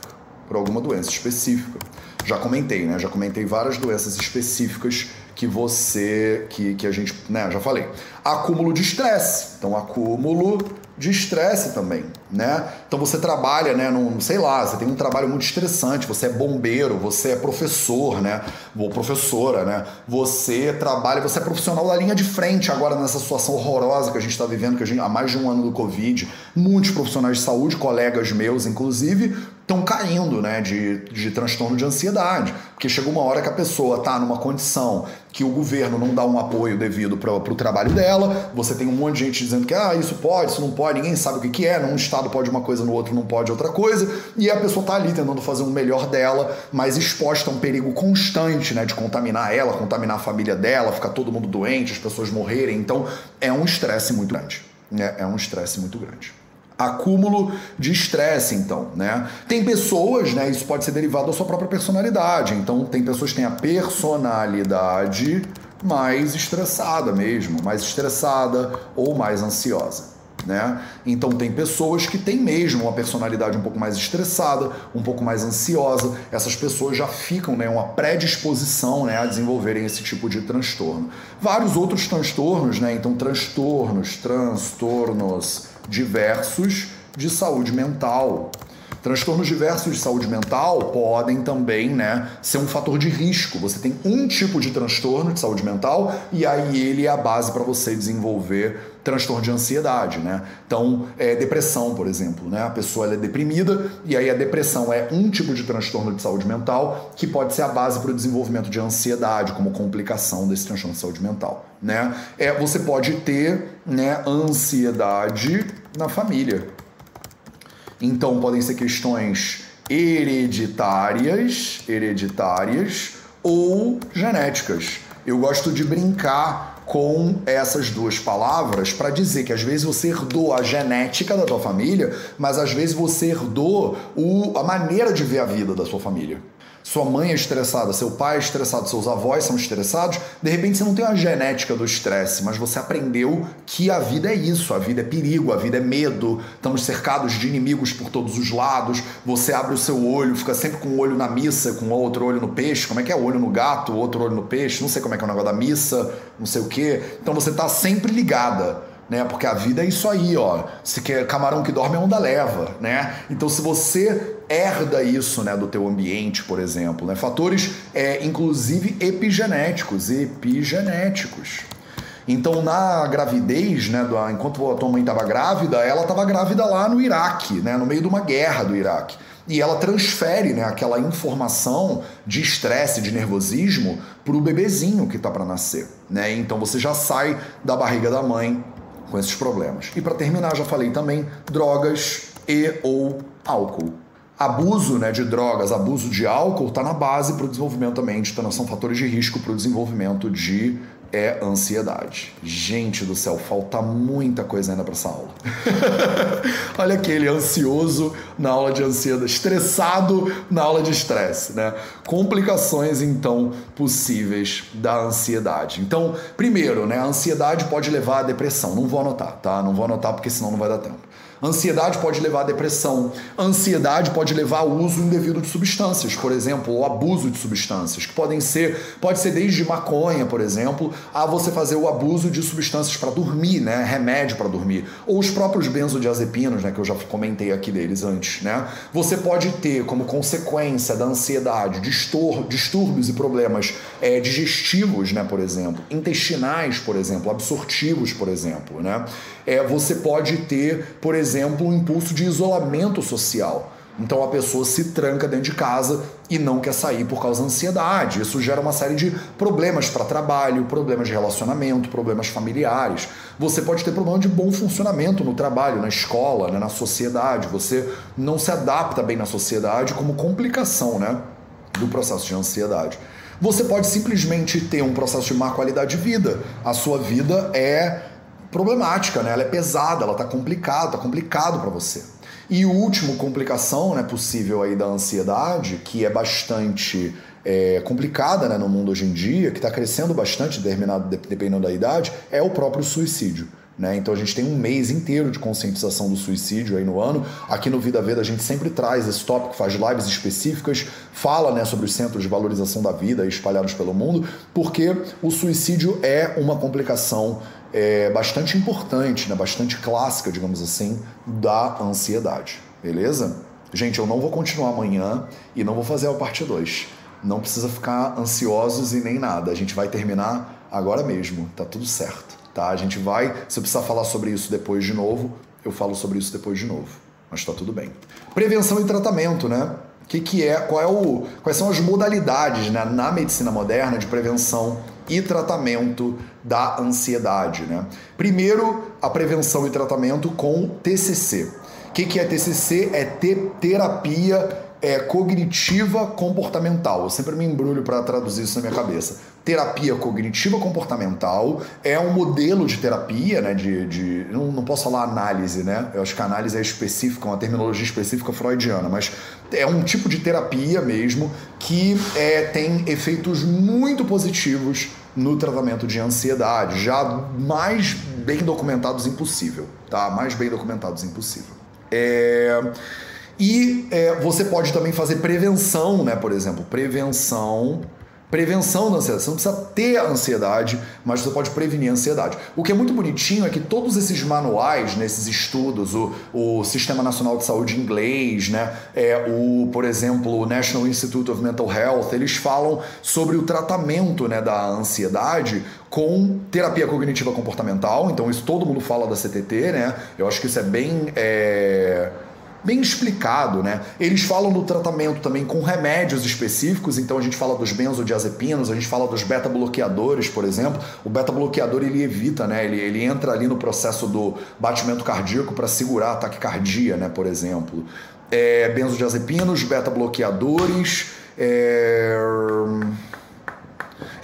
Por alguma doença específica já comentei, né? Já comentei várias doenças específicas que você, que, que a gente, né? Já falei. Acúmulo de estresse. Então, acúmulo de estresse também, né? Então você trabalha, né, num, sei lá, você tem um trabalho muito estressante, você é bombeiro, você é professor, né? Ou professora, né? Você trabalha, você é profissional da linha de frente agora nessa situação horrorosa que a gente está vivendo, que a gente, há mais de um ano do Covid, muitos profissionais de saúde, colegas meus, inclusive, estão caindo né, de, de transtorno de ansiedade. Porque chega uma hora que a pessoa está numa condição que o governo não dá um apoio devido para o trabalho dela, você tem um monte de gente dizendo que ah, isso pode, isso não pode, ninguém sabe o que, que é, num estado pode uma coisa, no outro não pode outra coisa, e a pessoa está ali tentando fazer o um melhor dela, mas exposta a um perigo constante né, de contaminar ela, contaminar a família dela, ficar todo mundo doente, as pessoas morrerem. Então é um estresse muito grande. Né? É um estresse muito grande acúmulo de estresse, então, né? Tem pessoas, né? Isso pode ser derivado da sua própria personalidade. Então, tem pessoas que têm a personalidade mais estressada mesmo, mais estressada ou mais ansiosa. Né? Então tem pessoas que têm mesmo uma personalidade um pouco mais estressada, um pouco mais ansiosa. Essas pessoas já ficam, né, uma predisposição, né, a desenvolverem esse tipo de transtorno. Vários outros transtornos, né? Então transtornos, transtornos diversos de saúde mental. Transtornos diversos de saúde mental podem também né, ser um fator de risco. Você tem um tipo de transtorno de saúde mental e aí ele é a base para você desenvolver transtorno de ansiedade, né? Então, é, depressão, por exemplo, né? A pessoa é deprimida e aí a depressão é um tipo de transtorno de saúde mental que pode ser a base para o desenvolvimento de ansiedade como complicação desse transtorno de saúde mental, né? É, você pode ter, né, ansiedade na família, então podem ser questões hereditárias, hereditárias ou genéticas. Eu gosto de brincar com essas duas palavras para dizer que às vezes você herdou a genética da tua família, mas às vezes você herdou o, a maneira de ver a vida da sua família sua mãe é estressada, seu pai é estressado, seus avós são estressados, de repente você não tem uma genética do estresse, mas você aprendeu que a vida é isso, a vida é perigo, a vida é medo, estamos cercados de inimigos por todos os lados, você abre o seu olho, fica sempre com um olho na missa, com outro olho no peixe, como é que é? Olho no gato, outro olho no peixe, não sei como é que é o negócio da missa, não sei o quê. Então você está sempre ligada né? Porque a vida é isso aí, ó. Se quer camarão que dorme, a onda leva, né? Então, se você herda isso, né, do teu ambiente, por exemplo, né? Fatores, é, inclusive epigenéticos, epigenéticos. Então, na gravidez, né, do, enquanto a tua mãe estava grávida, ela estava grávida lá no Iraque, né, no meio de uma guerra do Iraque. E ela transfere né, aquela informação de estresse, de nervosismo, para o bebezinho que está para nascer. Né? Então você já sai da barriga da mãe com esses problemas. E para terminar, já falei também drogas e ou álcool. Abuso né, de drogas, abuso de álcool está na base para o desenvolvimento também de são fatores de risco para o desenvolvimento de é ansiedade. Gente do céu, falta muita coisa ainda para essa aula. Olha aquele ansioso na aula de ansiedade, estressado na aula de estresse, né? Complicações então possíveis da ansiedade. Então, primeiro, né, a ansiedade pode levar à depressão. Não vou anotar, tá? Não vou anotar porque senão não vai dar tempo. Ansiedade pode levar à depressão. Ansiedade pode levar ao uso indevido de substâncias, por exemplo, ou abuso de substâncias, que podem ser, pode ser desde maconha, por exemplo, a você fazer o abuso de substâncias para dormir, né? Remédio para dormir, ou os próprios benzodiazepinos, né, que eu já comentei aqui deles antes, né? Você pode ter como consequência da ansiedade distúrbios e problemas é, digestivos, né, por exemplo, intestinais, por exemplo, absortivos, por exemplo, né? É, você pode ter, por exemplo, um impulso de isolamento social. Então a pessoa se tranca dentro de casa e não quer sair por causa da ansiedade. Isso gera uma série de problemas para trabalho, problemas de relacionamento, problemas familiares. Você pode ter problema de bom funcionamento no trabalho, na escola, né, na sociedade. Você não se adapta bem na sociedade como complicação né, do processo de ansiedade. Você pode simplesmente ter um processo de má qualidade de vida. A sua vida é problemática, né? Ela é pesada, ela está complicada, tá complicado para você. E o último complicação, né, possível aí da ansiedade, que é bastante é, complicada né, no mundo hoje em dia, que está crescendo bastante, dependendo da idade, é o próprio suicídio. Né? Então a gente tem um mês inteiro de conscientização do suicídio aí no ano. Aqui no Vida Veda a gente sempre traz esse tópico, faz lives específicas, fala né, sobre os centros de valorização da vida espalhados pelo mundo, porque o suicídio é uma complicação é, bastante importante, né, bastante clássica, digamos assim, da ansiedade. Beleza? Gente, eu não vou continuar amanhã e não vou fazer a parte 2. Não precisa ficar ansiosos e nem nada. A gente vai terminar agora mesmo, tá tudo certo. Tá? A gente vai, se eu precisar falar sobre isso depois de novo, eu falo sobre isso depois de novo. Mas tá tudo bem. Prevenção e tratamento, né? O que, que é, qual é o, quais são as modalidades né, na medicina moderna de prevenção e tratamento da ansiedade, né? Primeiro, a prevenção e tratamento com TCC. O que, que é TCC? É terapia é, cognitiva comportamental. Eu sempre me embrulho para traduzir isso na minha cabeça. Terapia cognitiva comportamental é um modelo de terapia, né? De, de não, não posso falar análise, né? Eu acho que a análise é específica, uma terminologia específica freudiana, mas é um tipo de terapia mesmo que é, tem efeitos muito positivos no tratamento de ansiedade, já mais bem documentados impossível, tá? Mais bem documentados impossível. É... E é, você pode também fazer prevenção, né? Por exemplo, prevenção Prevenção da ansiedade. Você não precisa ter a ansiedade, mas você pode prevenir a ansiedade. O que é muito bonitinho é que todos esses manuais, nesses estudos, o, o Sistema Nacional de Saúde inglês, né, é, o, por exemplo, o National Institute of Mental Health, eles falam sobre o tratamento né, da ansiedade com terapia cognitiva comportamental. Então, isso todo mundo fala da CTT, né? Eu acho que isso é bem. É bem explicado, né? Eles falam do tratamento também com remédios específicos, então a gente fala dos benzodiazepinos, a gente fala dos beta-bloqueadores, por exemplo. O beta-bloqueador ele evita, né? Ele, ele entra ali no processo do batimento cardíaco para segurar a taquicardia, né? Por exemplo. É, benzodiazepinos, beta-bloqueadores. É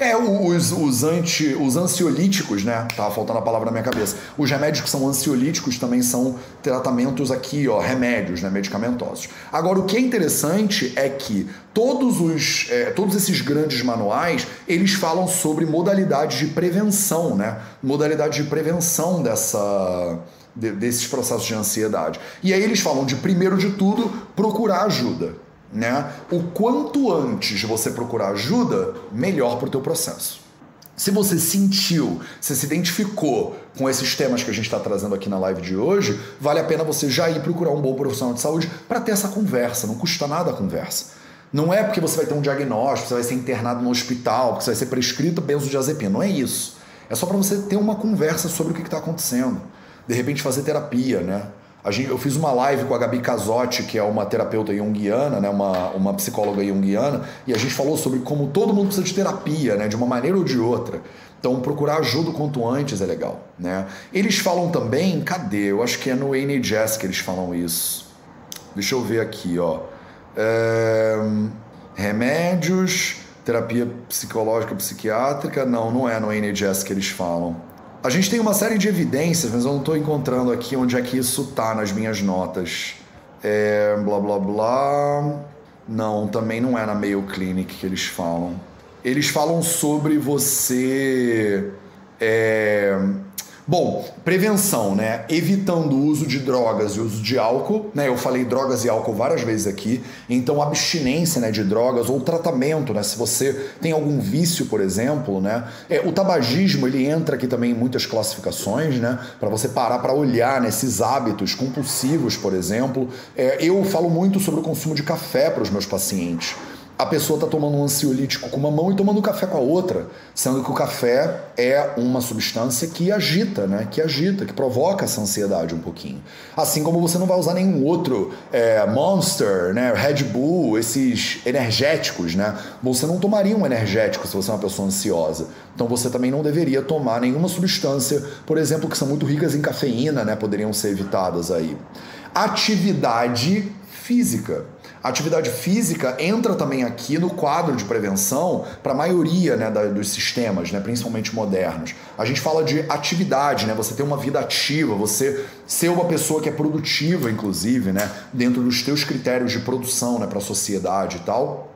é, os, os, anti, os ansiolíticos, né? Tava faltando a palavra na minha cabeça. Os remédios que são ansiolíticos também são tratamentos aqui, ó, remédios, né? Medicamentosos. Agora, o que é interessante é que todos, os, é, todos esses grandes manuais, eles falam sobre modalidades de prevenção, né? Modalidades de prevenção dessa desses processos de ansiedade. E aí eles falam de primeiro de tudo procurar ajuda né? O quanto antes você procurar ajuda, melhor para o teu processo. Se você sentiu, se se identificou com esses temas que a gente está trazendo aqui na live de hoje, vale a pena você já ir procurar um bom profissional de saúde para ter essa conversa. Não custa nada a conversa. Não é porque você vai ter um diagnóstico, você vai ser internado no hospital, porque você vai ser prescrito benzodiazepina. Não é isso. É só para você ter uma conversa sobre o que está acontecendo. De repente fazer terapia, né? Gente, eu fiz uma live com a Gabi Casotti, que é uma terapeuta junguiana, né, uma, uma psicóloga junguiana, e a gente falou sobre como todo mundo precisa de terapia, né, de uma maneira ou de outra. Então, procurar ajuda o quanto antes é legal. Né? Eles falam também, cadê? Eu acho que é no NHS que eles falam isso. Deixa eu ver aqui, ó. É... Remédios, terapia psicológica, psiquiátrica. Não, não é no NHS que eles falam. A gente tem uma série de evidências, mas eu não estou encontrando aqui onde é que isso tá nas minhas notas. É, blá blá blá. Não, também não é na Mayo Clinic que eles falam. Eles falam sobre você. É, Bom, prevenção, né? Evitando o uso de drogas e o uso de álcool, né? Eu falei drogas e álcool várias vezes aqui. Então, abstinência né, de drogas ou tratamento, né? Se você tem algum vício, por exemplo, né? É, o tabagismo, ele entra aqui também em muitas classificações, né? Para você parar para olhar nesses né, hábitos compulsivos, por exemplo. É, eu falo muito sobre o consumo de café para os meus pacientes a pessoa está tomando um ansiolítico com uma mão e tomando café com a outra, sendo que o café é uma substância que agita, né? Que agita, que provoca essa ansiedade um pouquinho. Assim como você não vai usar nenhum outro é, Monster, né? Red Bull, esses energéticos, né? Você não tomaria um energético se você é uma pessoa ansiosa. Então você também não deveria tomar nenhuma substância, por exemplo, que são muito ricas em cafeína, né? Poderiam ser evitadas aí. Atividade física. A atividade física entra também aqui no quadro de prevenção para a maioria né, da, dos sistemas, né, principalmente modernos. A gente fala de atividade, né, você ter uma vida ativa, você ser uma pessoa que é produtiva, inclusive, né, dentro dos teus critérios de produção né, para a sociedade e tal,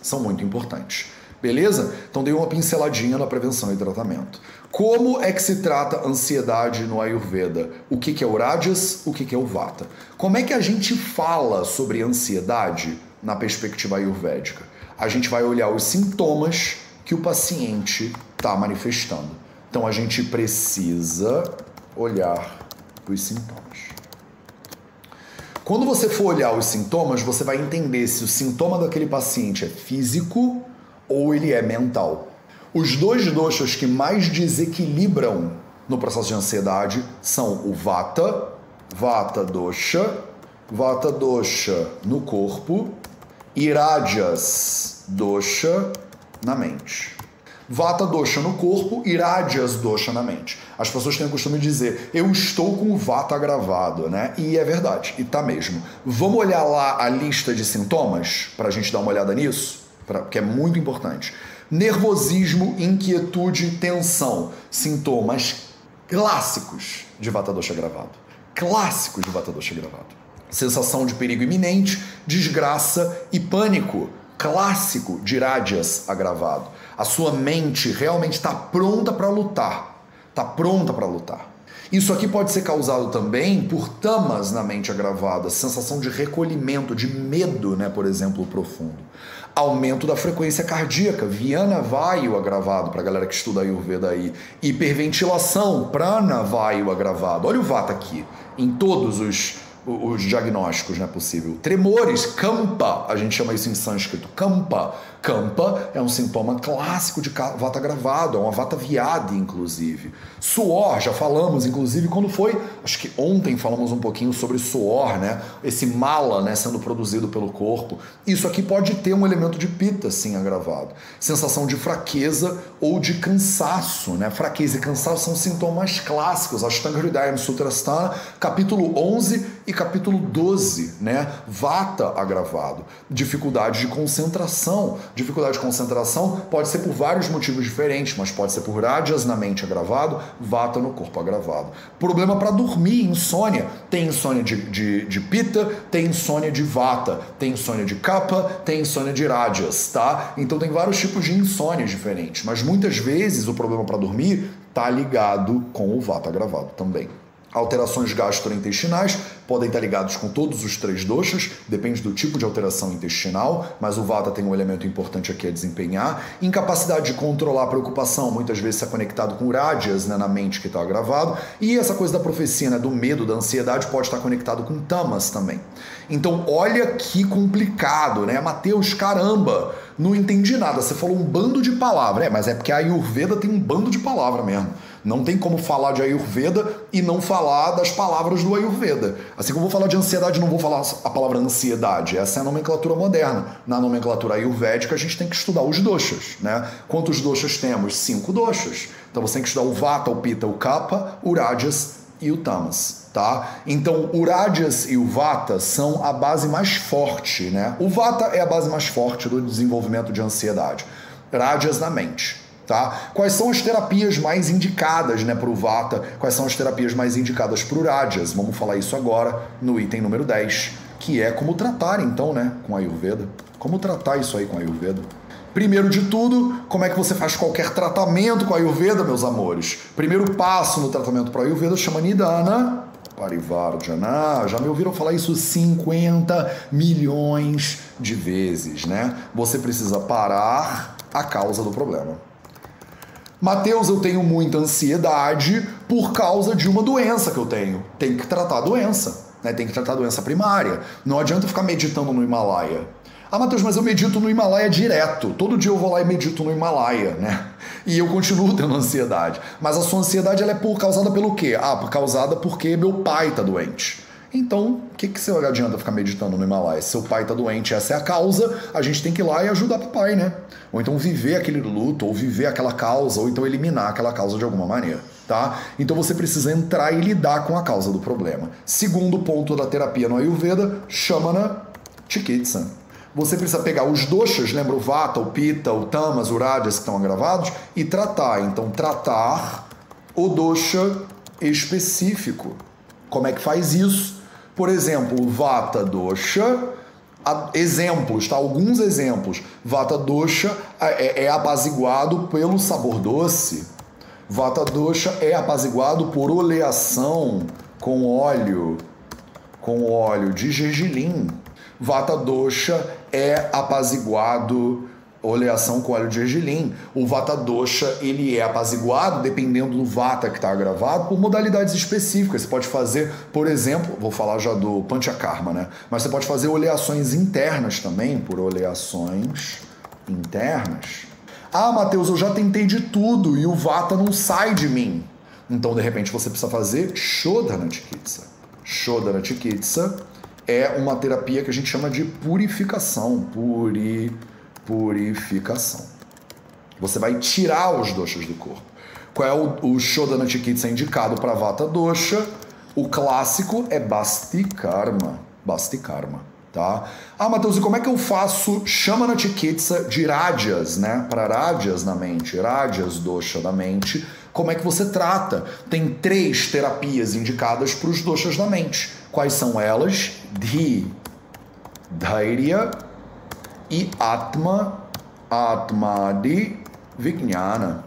são muito importantes. Beleza? Então dei uma pinceladinha na prevenção e tratamento. Como é que se trata ansiedade no Ayurveda? O que, que é o Rajas, o que, que é o Vata? Como é que a gente fala sobre ansiedade na perspectiva ayurvédica? A gente vai olhar os sintomas que o paciente está manifestando. Então a gente precisa olhar os sintomas. Quando você for olhar os sintomas, você vai entender se o sintoma daquele paciente é físico ou ele é mental. Os dois doshas que mais desequilibram no processo de ansiedade são o Vata, Vata dosha, Vata dosha no corpo Rajas dosha na mente. Vata dosha no corpo Rajas dosha na mente. As pessoas têm o costume de dizer, eu estou com o Vata agravado, né? E é verdade, e tá mesmo. Vamos olhar lá a lista de sintomas para a gente dar uma olhada nisso, pra, que é muito importante nervosismo, inquietude, tensão. Sintomas clássicos de Vata Dosha gravado. Clássicos de Vata Dosha gravado. Sensação de perigo iminente, desgraça e pânico. Clássico de Rádias agravado. A sua mente realmente está pronta para lutar. Está pronta para lutar. Isso aqui pode ser causado também por tamas na mente agravada, sensação de recolhimento, de medo, né, por exemplo, profundo aumento da frequência cardíaca, Viana Vaio agravado, para a galera que estuda Ayurveda aí, hiperventilação, Prana Vaio agravado. Olha o Vata aqui, em todos os os diagnósticos, não é possível. Tremores, campa, a gente chama isso em sânscrito, campa. Campa é um sintoma clássico de vata gravado, é uma vata viada, inclusive. Suor, já falamos, inclusive, quando foi, acho que ontem falamos um pouquinho sobre suor, né? Esse mala, né, sendo produzido pelo corpo. Isso aqui pode ter um elemento de pita, sim, agravado. Sensação de fraqueza ou de cansaço, né? Fraqueza e cansaço são sintomas clássicos. Ashtanga Hridayam Sutrasthana, capítulo 11 e capítulo 12, né? Vata agravado. Dificuldade de concentração. Dificuldade de concentração pode ser por vários motivos diferentes, mas pode ser por rádias na mente agravado, vata no corpo agravado. Problema para dormir, insônia. Tem insônia de, de, de pita, tem insônia de vata, tem insônia de capa, tem insônia de rádias, tá? Então tem vários tipos de insônia diferentes, mas muitas vezes o problema para dormir tá ligado com o vata agravado também. Alterações gastrointestinais podem estar ligados com todos os três doshas, depende do tipo de alteração intestinal, mas o vata tem um elemento importante aqui a desempenhar. Incapacidade de controlar a preocupação, muitas vezes está conectado com rádias né, na mente que está agravado. E essa coisa da profecia, né, do medo, da ansiedade, pode estar conectado com tamas também. Então, olha que complicado, né? Mateus, caramba, não entendi nada. Você falou um bando de palavras. É, mas é porque a Ayurveda tem um bando de palavras mesmo. Não tem como falar de Ayurveda e não falar das palavras do Ayurveda. Assim como eu vou falar de ansiedade, não vou falar a palavra ansiedade. Essa é a nomenclatura moderna. Na nomenclatura ayurvédica, a gente tem que estudar os doshas, né? Quantos doshas temos? Cinco doshas. Então você tem que estudar o Vata, o Pitta, o Kapha, o Rajas e o Tamas. Tá? Então, o Rajas e o Vata são a base mais forte, né? O Vata é a base mais forte do desenvolvimento de ansiedade. Rajas na mente. Tá? Quais são as terapias mais indicadas né, para o Vata? Quais são as terapias mais indicadas para o Rajas? Vamos falar isso agora no item número 10, que é como tratar então né, com a Ayurveda. Como tratar isso aí com a Ayurveda? Primeiro de tudo, como é que você faz qualquer tratamento com a Ayurveda, meus amores? Primeiro passo no tratamento para a Ayurveda chama Nidana Parivardhana. Já me ouviram falar isso 50 milhões de vezes, né? Você precisa parar a causa do problema. Mateus, eu tenho muita ansiedade por causa de uma doença que eu tenho. Tem que tratar a doença, né? Tem que tratar a doença primária. Não adianta ficar meditando no Himalaia. Ah, Matheus, mas eu medito no Himalaia direto. Todo dia eu vou lá e medito no Himalaia, né? E eu continuo tendo ansiedade. Mas a sua ansiedade ela é por causada pelo quê? Ah, causada porque meu pai tá doente. Então, o que, que você adianta ficar meditando no Himalaia? Se seu pai tá doente, essa é a causa, a gente tem que ir lá e ajudar o pai, né? Ou então viver aquele luto, ou viver aquela causa, ou então eliminar aquela causa de alguma maneira, tá? Então você precisa entrar e lidar com a causa do problema. Segundo ponto da terapia no Ayurveda, chama-na Chikitsa você precisa pegar os doshas, lembra o Vata, o Pitta, o Tamas, o Rajas que estão agravados, e tratar. Então, tratar o dosha específico. Como é que faz isso? Por exemplo, Vata dosha, exemplos, tá? Alguns exemplos. Vata dosha é, é, é apaziguado pelo sabor doce. Vata dosha é apaziguado por oleação com óleo, com óleo de gergelim. Vata dosha é apaziguado oleação com óleo de gergelim. O Vata Dosha, ele é apaziguado, dependendo do Vata que está gravado, por modalidades específicas. Você pode fazer, por exemplo, vou falar já do Panchakarma, né? Mas você pode fazer oleações internas também, por oleações internas. Ah, Matheus, eu já tentei de tudo e o Vata não sai de mim. Então, de repente, você precisa fazer Shodhana Chikitsa. Shodhana Chikitsa é uma terapia que a gente chama de purificação. Puri, purificação. Você vai tirar os doshas do corpo. Qual é o, o Shodhana Chikitsa indicado para Vata Dosha? O clássico é Basti Karma. Basti Karma. Tá? Ah, Matheus, e como é que eu faço Shamana Chikitsa de Rajas, né? Para Rajas na mente, Rajas dosha da mente. Como é que você trata? Tem três terapias indicadas para os doshas da mente. Quais são elas? Dhi, Dhairya e Atma, Atma de Vijnana.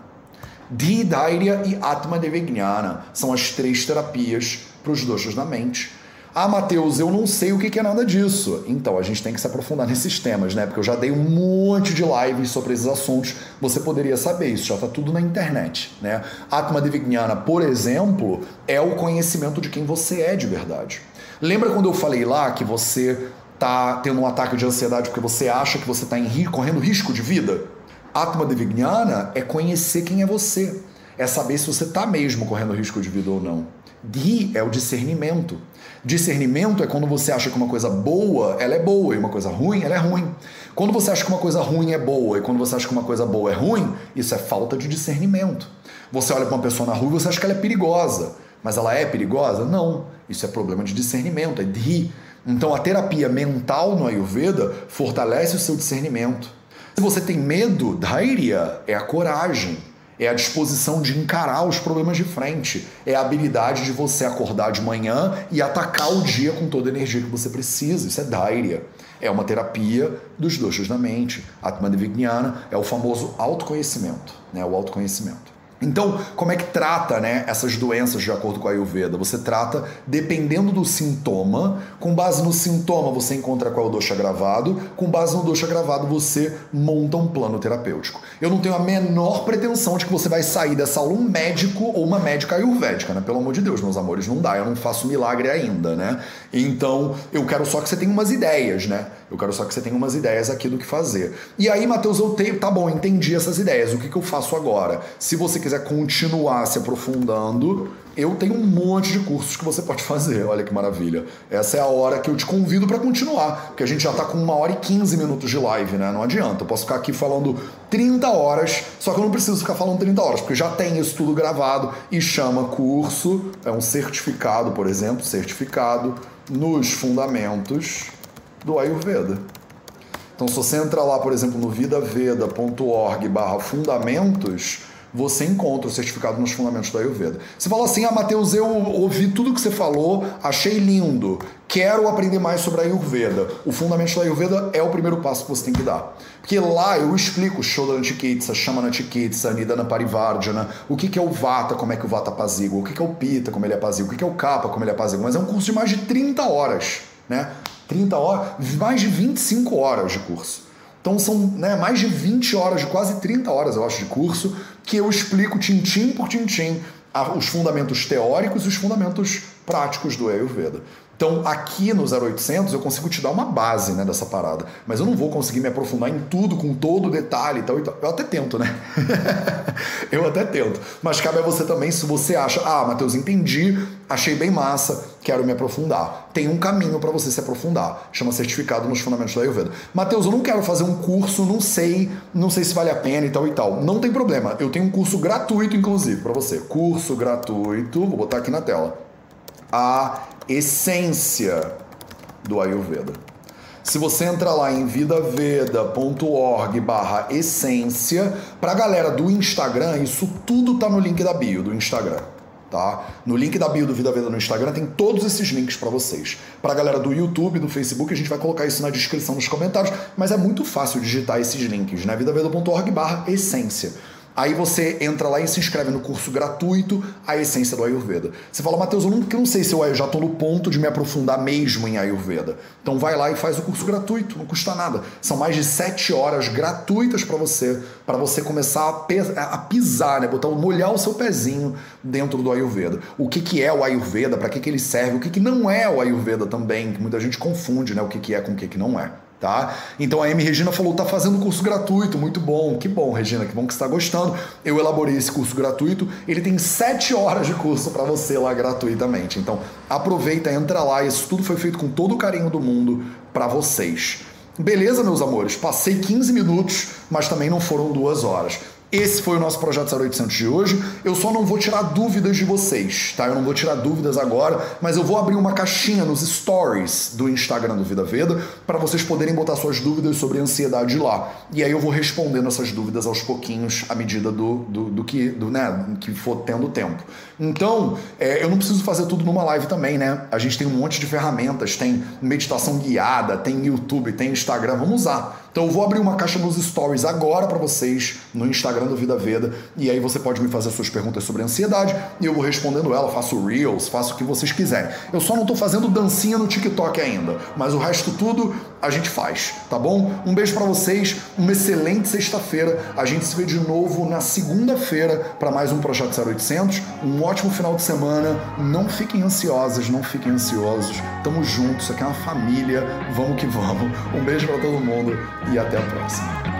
Dhi, Dhairya e Atma de Vijnana são as três terapias para os doshas da mente. Ah, Matheus, eu não sei o que é nada disso. Então, a gente tem que se aprofundar nesses temas, né? Porque eu já dei um monte de lives sobre esses assuntos. Você poderia saber isso, já está tudo na internet, né? Atma Divignana, por exemplo, é o conhecimento de quem você é de verdade. Lembra quando eu falei lá que você tá tendo um ataque de ansiedade porque você acha que você está correndo risco de vida? Atma Divignana é conhecer quem é você. É saber se você está mesmo correndo risco de vida ou não. Dhi é o discernimento. Discernimento é quando você acha que uma coisa boa, ela é boa, e uma coisa ruim, ela é ruim. Quando você acha que uma coisa ruim é boa, e quando você acha que uma coisa boa é ruim, isso é falta de discernimento. Você olha para uma pessoa na rua e você acha que ela é perigosa, mas ela é perigosa? Não. Isso é problema de discernimento, é dhi. Então a terapia mental no Ayurveda fortalece o seu discernimento. Se você tem medo, dhairya é a coragem é a disposição de encarar os problemas de frente, é a habilidade de você acordar de manhã e atacar o dia com toda a energia que você precisa. Isso é Dairya. É uma terapia dos doshas da mente. Atma Devijnana é o famoso autoconhecimento, né? o autoconhecimento. Então, como é que trata né, essas doenças de acordo com a Ayurveda? Você trata dependendo do sintoma, com base no sintoma você encontra qual é o dosha gravado, com base no dosha gravado você monta um plano terapêutico. Eu não tenho a menor pretensão de que você vai sair dessa aula um médico ou uma médica ayurvédica, né? Pelo amor de Deus, meus amores, não dá, eu não faço milagre ainda, né? Então, eu quero só que você tenha umas ideias, né? Eu quero só que você tenha umas ideias aqui do que fazer. E aí, Matheus, eu tenho, tá bom, entendi essas ideias. O que, que eu faço agora? Se você quiser continuar se aprofundando, eu tenho um monte de cursos que você pode fazer. Olha que maravilha. Essa é a hora que eu te convido para continuar, porque a gente já tá com uma hora e 15 minutos de live, né? Não adianta. Eu posso ficar aqui falando 30 horas, só que eu não preciso ficar falando 30 horas, porque já tem isso tudo gravado e chama curso, é um certificado, por exemplo, certificado nos fundamentos do Ayurveda. Então, se você entrar lá, por exemplo, no vidaveda.org barra fundamentos, você encontra o certificado nos fundamentos do Ayurveda. Você fala assim, ah, Matheus, eu ouvi tudo que você falou, achei lindo, quero aprender mais sobre a Ayurveda. O fundamento da Ayurveda é o primeiro passo que você tem que dar. Porque lá eu explico Shodana Chikitsa, Shamana Chikitsa, Nidana Parivardhana, o que, é o Vata, como é que o Vata apazigua, o que, é o Pita, como ele apazigua, o que, que é o Kapha, como ele apazigua. Mas é um curso de mais de 30 horas, né? 30 horas, mais de 25 horas de curso. Então são né, mais de 20 horas, de quase 30 horas, eu acho, de curso, que eu explico tintim por tintim os fundamentos teóricos e os fundamentos práticos do Ayurveda. Então, aqui no 0800 eu consigo te dar uma base né, dessa parada, mas eu não vou conseguir me aprofundar em tudo, com todo o detalhe e tal, e tal. Eu até tento, né? eu até tento. Mas cabe a você também, se você acha, ah, Matheus, entendi, achei bem massa, quero me aprofundar. Tem um caminho para você se aprofundar, chama certificado nos fundamentos da Ayurveda. Matheus, eu não quero fazer um curso, não sei, não sei se vale a pena e tal e tal. Não tem problema, eu tenho um curso gratuito, inclusive, para você. Curso gratuito, vou botar aqui na tela a essência do Ayurveda. Se você entrar lá em vidaveda.org barra essência, para a galera do Instagram, isso tudo tá no link da bio do Instagram. Tá? No link da bio do Vida Veda no Instagram tem todos esses links para vocês. Para a galera do YouTube, do Facebook, a gente vai colocar isso na descrição nos comentários, mas é muito fácil digitar esses links, né? vidaveda.org/essência. Aí você entra lá e se inscreve no curso gratuito A Essência do Ayurveda. Você fala, Matheus, eu não, eu não sei se eu já estou no ponto de me aprofundar mesmo em Ayurveda. Então vai lá e faz o curso gratuito, não custa nada. São mais de sete horas gratuitas para você, para você começar a, a pisar, né? Botar, molhar o seu pezinho dentro do Ayurveda. O que, que é o Ayurveda, para que, que ele serve, o que, que não é o Ayurveda também, que muita gente confunde né? o que, que é com o que, que não é tá? Então a M Regina falou: tá fazendo curso gratuito, muito bom. Que bom, Regina, que bom que está gostando. Eu elaborei esse curso gratuito. Ele tem sete horas de curso para você lá gratuitamente. Então aproveita, entra lá. Isso tudo foi feito com todo o carinho do mundo para vocês. Beleza, meus amores? Passei 15 minutos, mas também não foram duas horas. Esse foi o nosso projeto 0800 de hoje. Eu só não vou tirar dúvidas de vocês, tá? Eu não vou tirar dúvidas agora, mas eu vou abrir uma caixinha nos stories do Instagram do Vida Veda para vocês poderem botar suas dúvidas sobre ansiedade lá. E aí eu vou respondendo essas dúvidas aos pouquinhos à medida do, do, do que, do, né, que for tendo tempo. Então, é, eu não preciso fazer tudo numa live também, né? A gente tem um monte de ferramentas, tem meditação guiada, tem YouTube, tem Instagram, vamos usar. Então eu vou abrir uma caixa nos stories agora para vocês no Instagram do Vida Veda e aí você pode me fazer suas perguntas sobre ansiedade e eu vou respondendo ela, faço reels, faço o que vocês quiserem. Eu só não estou fazendo dancinha no TikTok ainda, mas o resto tudo a gente faz, tá bom? Um beijo para vocês, uma excelente sexta-feira. A gente se vê de novo na segunda-feira para mais um projeto 0800. Um ótimo final de semana. Não fiquem ansiosas, não fiquem ansiosos. Tamo juntos, isso aqui é uma família. Vamos que vamos. Um beijo para todo mundo e até a próxima.